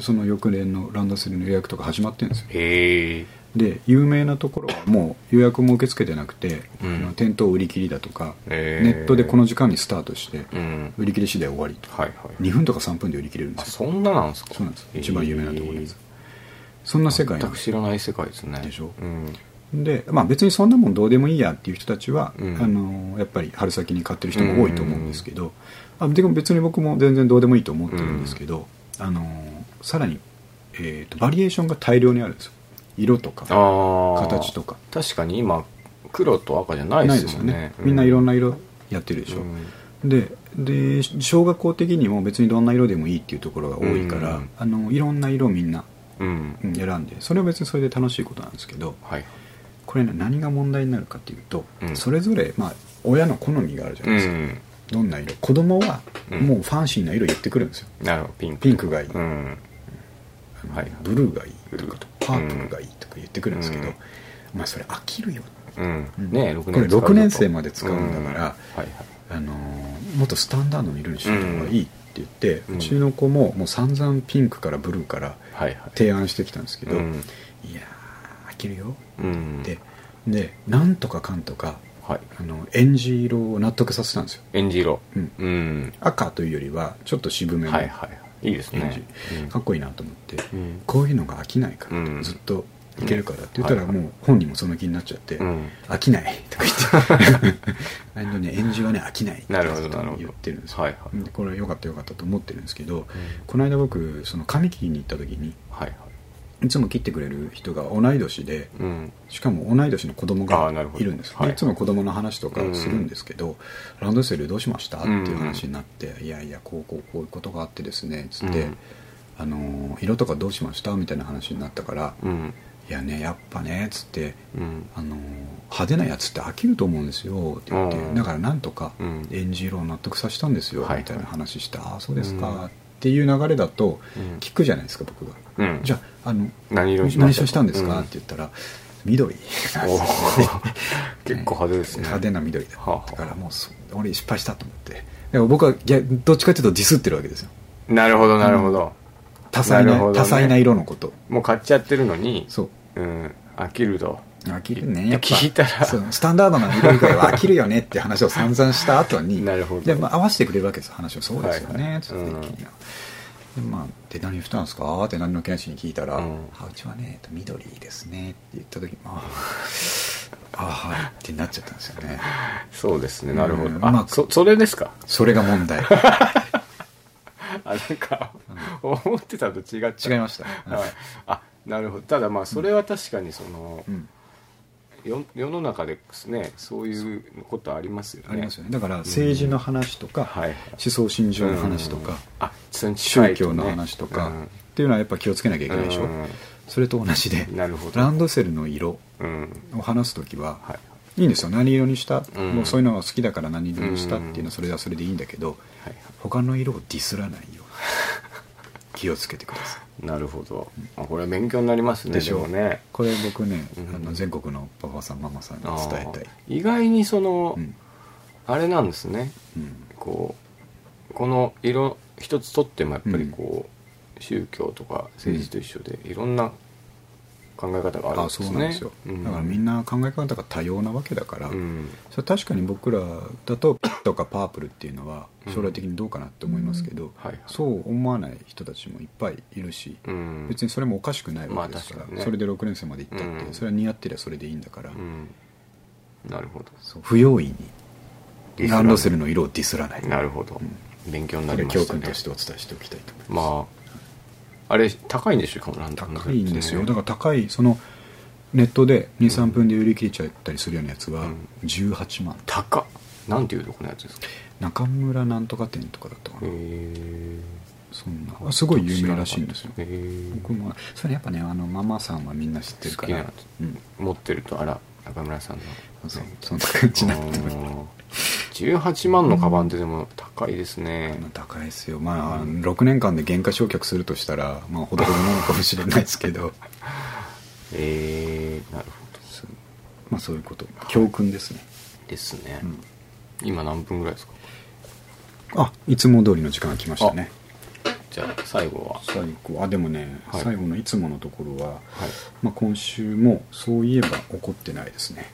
その翌年のランドセルの予約とか始まってるんですよ。へえで有名なところはもう予約も受け付けてなくて、うん。店頭売り切りだとか、へー。ネットでこの時間にスタートして、うん。売り切れ次第終わりとはいはい。2分とか3分で売り切れるんですよ。あそんななんですか？そうなんです。一番有名なところです。へそんな世え全界なんです。く知らない世界ですね。でしょ？うん。で、まあ、別にそんなもんどうでもいいやっていう人たちは、うん。あのやっぱり春先に買ってる人も多いと思うんですけど、あでも別に僕も全然どうでもいいと思ってるんですけど、あのさらに、えーとバリエーションが大量にあるんですよ色とか形とか。確かに今黒と赤じゃないですもんね。みんないろんなな色やってるでしょ、うん。でで小学校的にも別にどんな色でもいいっていうところが多いから、うん。あのいろんな色をみんなうん。うん選んでそれは別にそれで楽しいことなんですけどはいこれね何が問題になるかっていうと、うん。それぞれ、まあ、親の好みがあるじゃないですか、うん。どんな色。子供はうん。もうファンシーな色言ってくるんですよ、なるほどピンク。ピンクがいい、はい。ブルーがいいとかブルーパープルがいいとか言ってくるんですけど、うん。まあそれ飽きるよ、うん。うん。ね6これ6年生まで使うんだからはいはい。あのーもっとスタンダードの色にしてた方がいいっ言って、ううんちの子ももう散々ピンクからブルーから提案してきたんですけど、うん。いやー飽きるよ。うん。って、でなんとかかんとかはい。あのエンジ色を納得させたんですよ、エンジ色。うん。うん。赤というよりはちょっと渋めのはいはいいいですね。ジ、かっこいいなと思って、うん。こういうのが飽きないから、うん。ずっといけるからって言ったらうん。もう本人もその気になっちゃって、うん。飽きないとか言って。あのね演じはね飽きないってなるほどずっとなるほど。言ってるんですよ、はいはい。でこれよかったよかったと思ってるんですけど、この間僕その髪切りに行った時にはいはいいつも切ってくれる人が同い年でうん。しかも同い年の子供がいるんです、はい。でいつも子供の話とかするんですけど、ランドセルどうしました？っていう話になって、いやいやこうこうこういうことがあってですねつって、うん。あのー色とかどうしました？みたいな話になったから、うんいやねやっぱねつってうん。あのー派手なやつって飽きると思うんですよって言って、うん。だからなんとかうん。エンジ色を納得させたんですよ、はい。みたいな話して、ああそうですか、うん。っていう流れだとうん。聞くじゃないですか僕が、うん。じゃああの何色にした色したんですか、うん。って言ったら緑。結構派手ですね。派手な緑だからもう俺失敗したと思って。だから僕は逆どっちかというとディスってるわけですよ。なるほどなるほど。多彩なね。多彩な色のこと。もう買っちゃってるのにそう。うん。飽きると。飽きるねやっぱ。聞いたら。スタンダードな色以外は飽きるよねって話を散々した後に なるほど。で、まあ、合わせてくれるわけですよ。話を。そうですよね、はいはい。つって言って、でまあ、で何したんですか？って何の気なしに聞いたら、うんあうちはねえっと緑ですねって言った時あ ああはいってなっちゃったんですよね。そうですねなるほど。うんまああそそれですか？それが問題。あなんか思ってたと違っ違いました、はい。あなるほど。ただまあそれは確かにそのうん、よ世の中でですねそういうことありますよね。ありますよね。だから政治の話とか、はいはい。思想信条の話とか、うん。宗教の話とか、うん。っていうのはやっぱ気をつけなきゃいけないでしょ、うん。それと同じでなるほど。ランドセルの色うん。を話す時は、はいい。いんですよ。何色にした、うん。もうそういうのが好きだから何色にしたっていうのはそれはそれでいいんだけど、はい。他の色をディスらないよ 気をつけてください。なるほど。あこれは勉強になりますねでしょもね。これ僕ね、うん。あの全国のパパさんママさんに伝えたい、意外にその、うん。あれなんですね。うん。こうこの色一つとってもやっぱりこう、宗教とか政治と一緒で、いろんな考え方があるんあですね。そうなんですよ、だからみんな考え方が多様なわけだから、うん。それ確かに僕らだとピッとかパープルっていうのはうん。将来的にどうかなって思いますけど、はいはい。そう思わない人たちもいっぱいいるし、うん。別にそれもおかしくないわけですから、まあね。それで6年生まで行ったって、うん。それは似合ってりゃそれでいいんだから、うん。なるほど。そう不用意にランドセルの色をディスらない。なるほど、勉強になりましたね。教訓としてお伝えしておきたいと思います、まああれ高いんでしょうかランド高いんですよ。だかから高いそのネットで23分で売り切れちゃったりするようなやつはうん。18万、高っ。なんていうとこのやつですか？中村なんとか店とかだったかへな、え。そんな。あすごい有名らしいんですよ。へえ。僕もそれやっぱねあのママさんはみんな知ってるから。うん。持ってるとあら中村さんの。そうそんな感じになってます。18万のカバンってでも高い。ですね、高いですよ。まあ6年間で減価償却するとしたらまあほどほどなのかもしれないですけど。えー、なるほそうまあそういうこと。教訓ですね、どですね、うん。今何分ぐらいですか？あいつも通りの時間が来ましたね。じゃあ最後は。最後。あでもね、はい。最後のいつものところは、はい。まあ、今週もそういえば起こってないですね。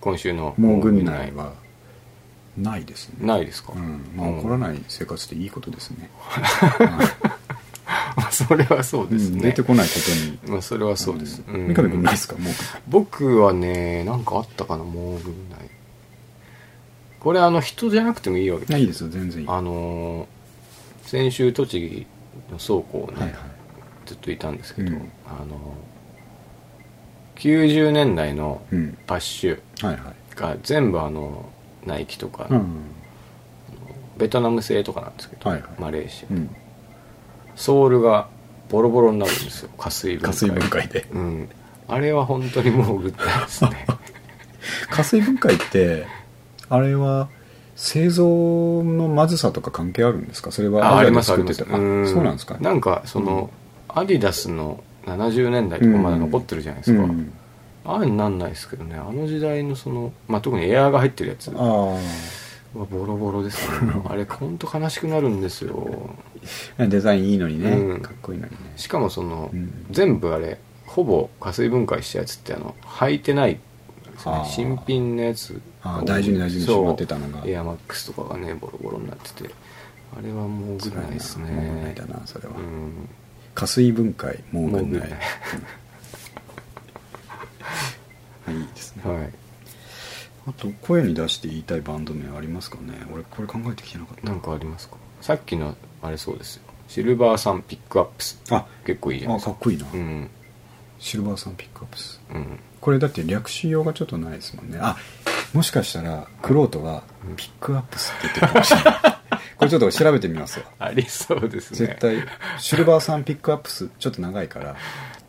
今週のもう軍内はないですね。ないですか、うん。まあ、起こらない生活っていいことですね、まあそれはそうですね、うん。出てこないことに。まあそれはそうです、うん。三上君ないですか？もう。僕はねなんかあったかなもう軍内これあの人じゃなくてもいいわけいやいいですよ全然いい。あのー先週栃木の倉庫ね、はいはい。ずっといたんですけど、うん。あの90年代のうん。バッシュが全部あのナイキとか、うん。ベトナム製とかなんですけど、はいはい。マレーシア、うん。ソールがボロボロになるんですよ 加水分加水分解で。うん。あれは本当にもう売ったいですね。加水分解ってあれは製造のまずさとか関係あるんですか？それはあありますあります作ってたあそうなんですか？なんかその、アディダスの70年代とかまだ残ってるじゃないですか、うんああなんないですけどね。あの時代のその、まあ、特にエアーが入ってるやつああうわボロボロですね。あれ本当悲しくなるんですよ。デザインいいのにね、うん。かっこいいのにね。しかもその、うん。全部あれほぼ加水分解したやつってあの履いてないですよね。新品のやつあー大事に大事にしまってたのが。エアマックスとかがねボロボロになってて。あれはもうぐらいですね。もうないだなそれは、うん。加水分解もうぐんないいい。ですね、はい。あと声に出して言いたいバンド名ありますかね？俺これ考えてきてなかった。なんかありますか？さっきのあれそうですよ。シルバーサンピックアップス。あ結構いいじゃないあかかっこいいな、うん。シルバーさんピックアップス。うん。これだって略しようがちょっとないですもんね。あもしかしたらクロートはピックアップスって言ってるかもしれない。これちょっと調べてみますわ。ありそうですね。絶対シルバーさんピックアップスちょっと長いから、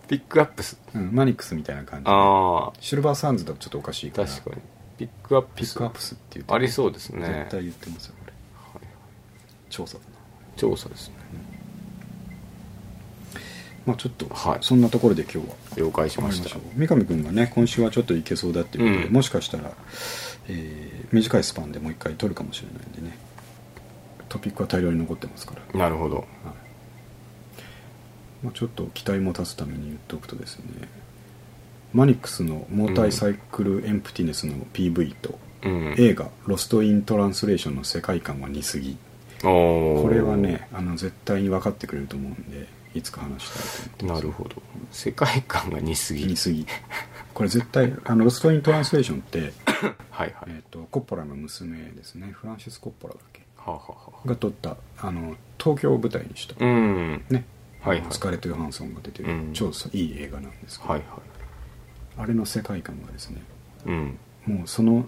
ピックアップスうん、マニックスみたいな感じ。であシルバーサンズだとちょっとおかしいあから。確かに。ピックアップスピックアップスって言ってありそうですね。絶対言ってますよこれ。調査だな。調査ですね。まあちょっと、はい。そんなところで今日は。了解しまし終わりました。ょう三上君がね今週はちょっといけそうだっていうことで、うん。もしかしたら、えー短いスパンでもう一回撮るかもしれないんでね。トピックは大量に残ってますから、なるほど。はいまあ、ちょっと期待持たすために言っておくとですねマニックスの Motorcycle Emptiness の PV と、うん。映画「ロスト・イン・トランスレーション」の世界観は似すぎ。これはねあの絶対に分かってくれると思うんでいつか話したいと思ってます。なるほど。世界観が似すぎ。似すぎ。これ絶対あのロスト・イン・トランスレーションって、はいはい。えー、とコッポラの娘ですね。フランシス・コッポラだっけ？はあ、はあはあ、が撮ったあの東京を舞台にした、うん。ねはいはい。スカーレット・ヨハンソンが出てる、うん。超いい映画なんですけど、はいはあれの世界観がですねいうん。もうその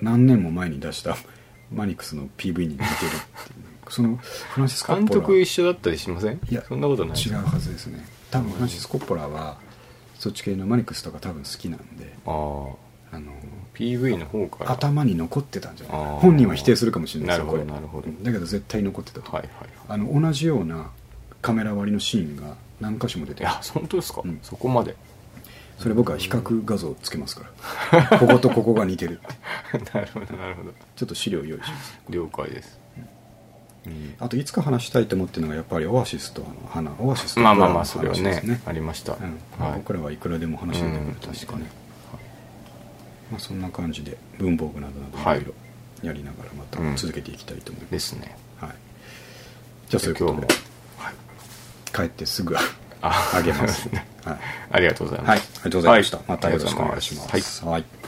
何年も前に出した マニックスの PV に似てるっていう そのフランシス・コッ監ポラ督一緒だったりしません？いやそんなことない。違うはずですね。多分フランシス・コッポラはそっち系のマニックスとか多分好きなんであああの PV の方から。頭に残ってたんじゃない本人は否定するかもしれないですよなるほどなるほど。だけど絶対残ってたと、はいはい。あの同じようなカメラ割りのシーンが何箇所も出てる。いや本当ですか、うん。そこまで。それ僕は比較画像つけますから。こことここが似てるって。なるほどなるほど。ちょっと資料用意します。了解です、あといつか話したいと思ってるのがやっぱりオアシスとあの花オアシスとまあまあまあそれは話ですね。ありました、うん。はい。僕らはいくらでも話してくれると確かに。まあ、そんな感じで文房具などなどはい。いろいろやりながらまたうん。続けていきたいと思います、ですね。はい、じゃあそういうことで。今日も、はい、帰ってすぐああげます、は いありがとうございます、はい、ありがとうございました、はい。またよろしくお願いします。はい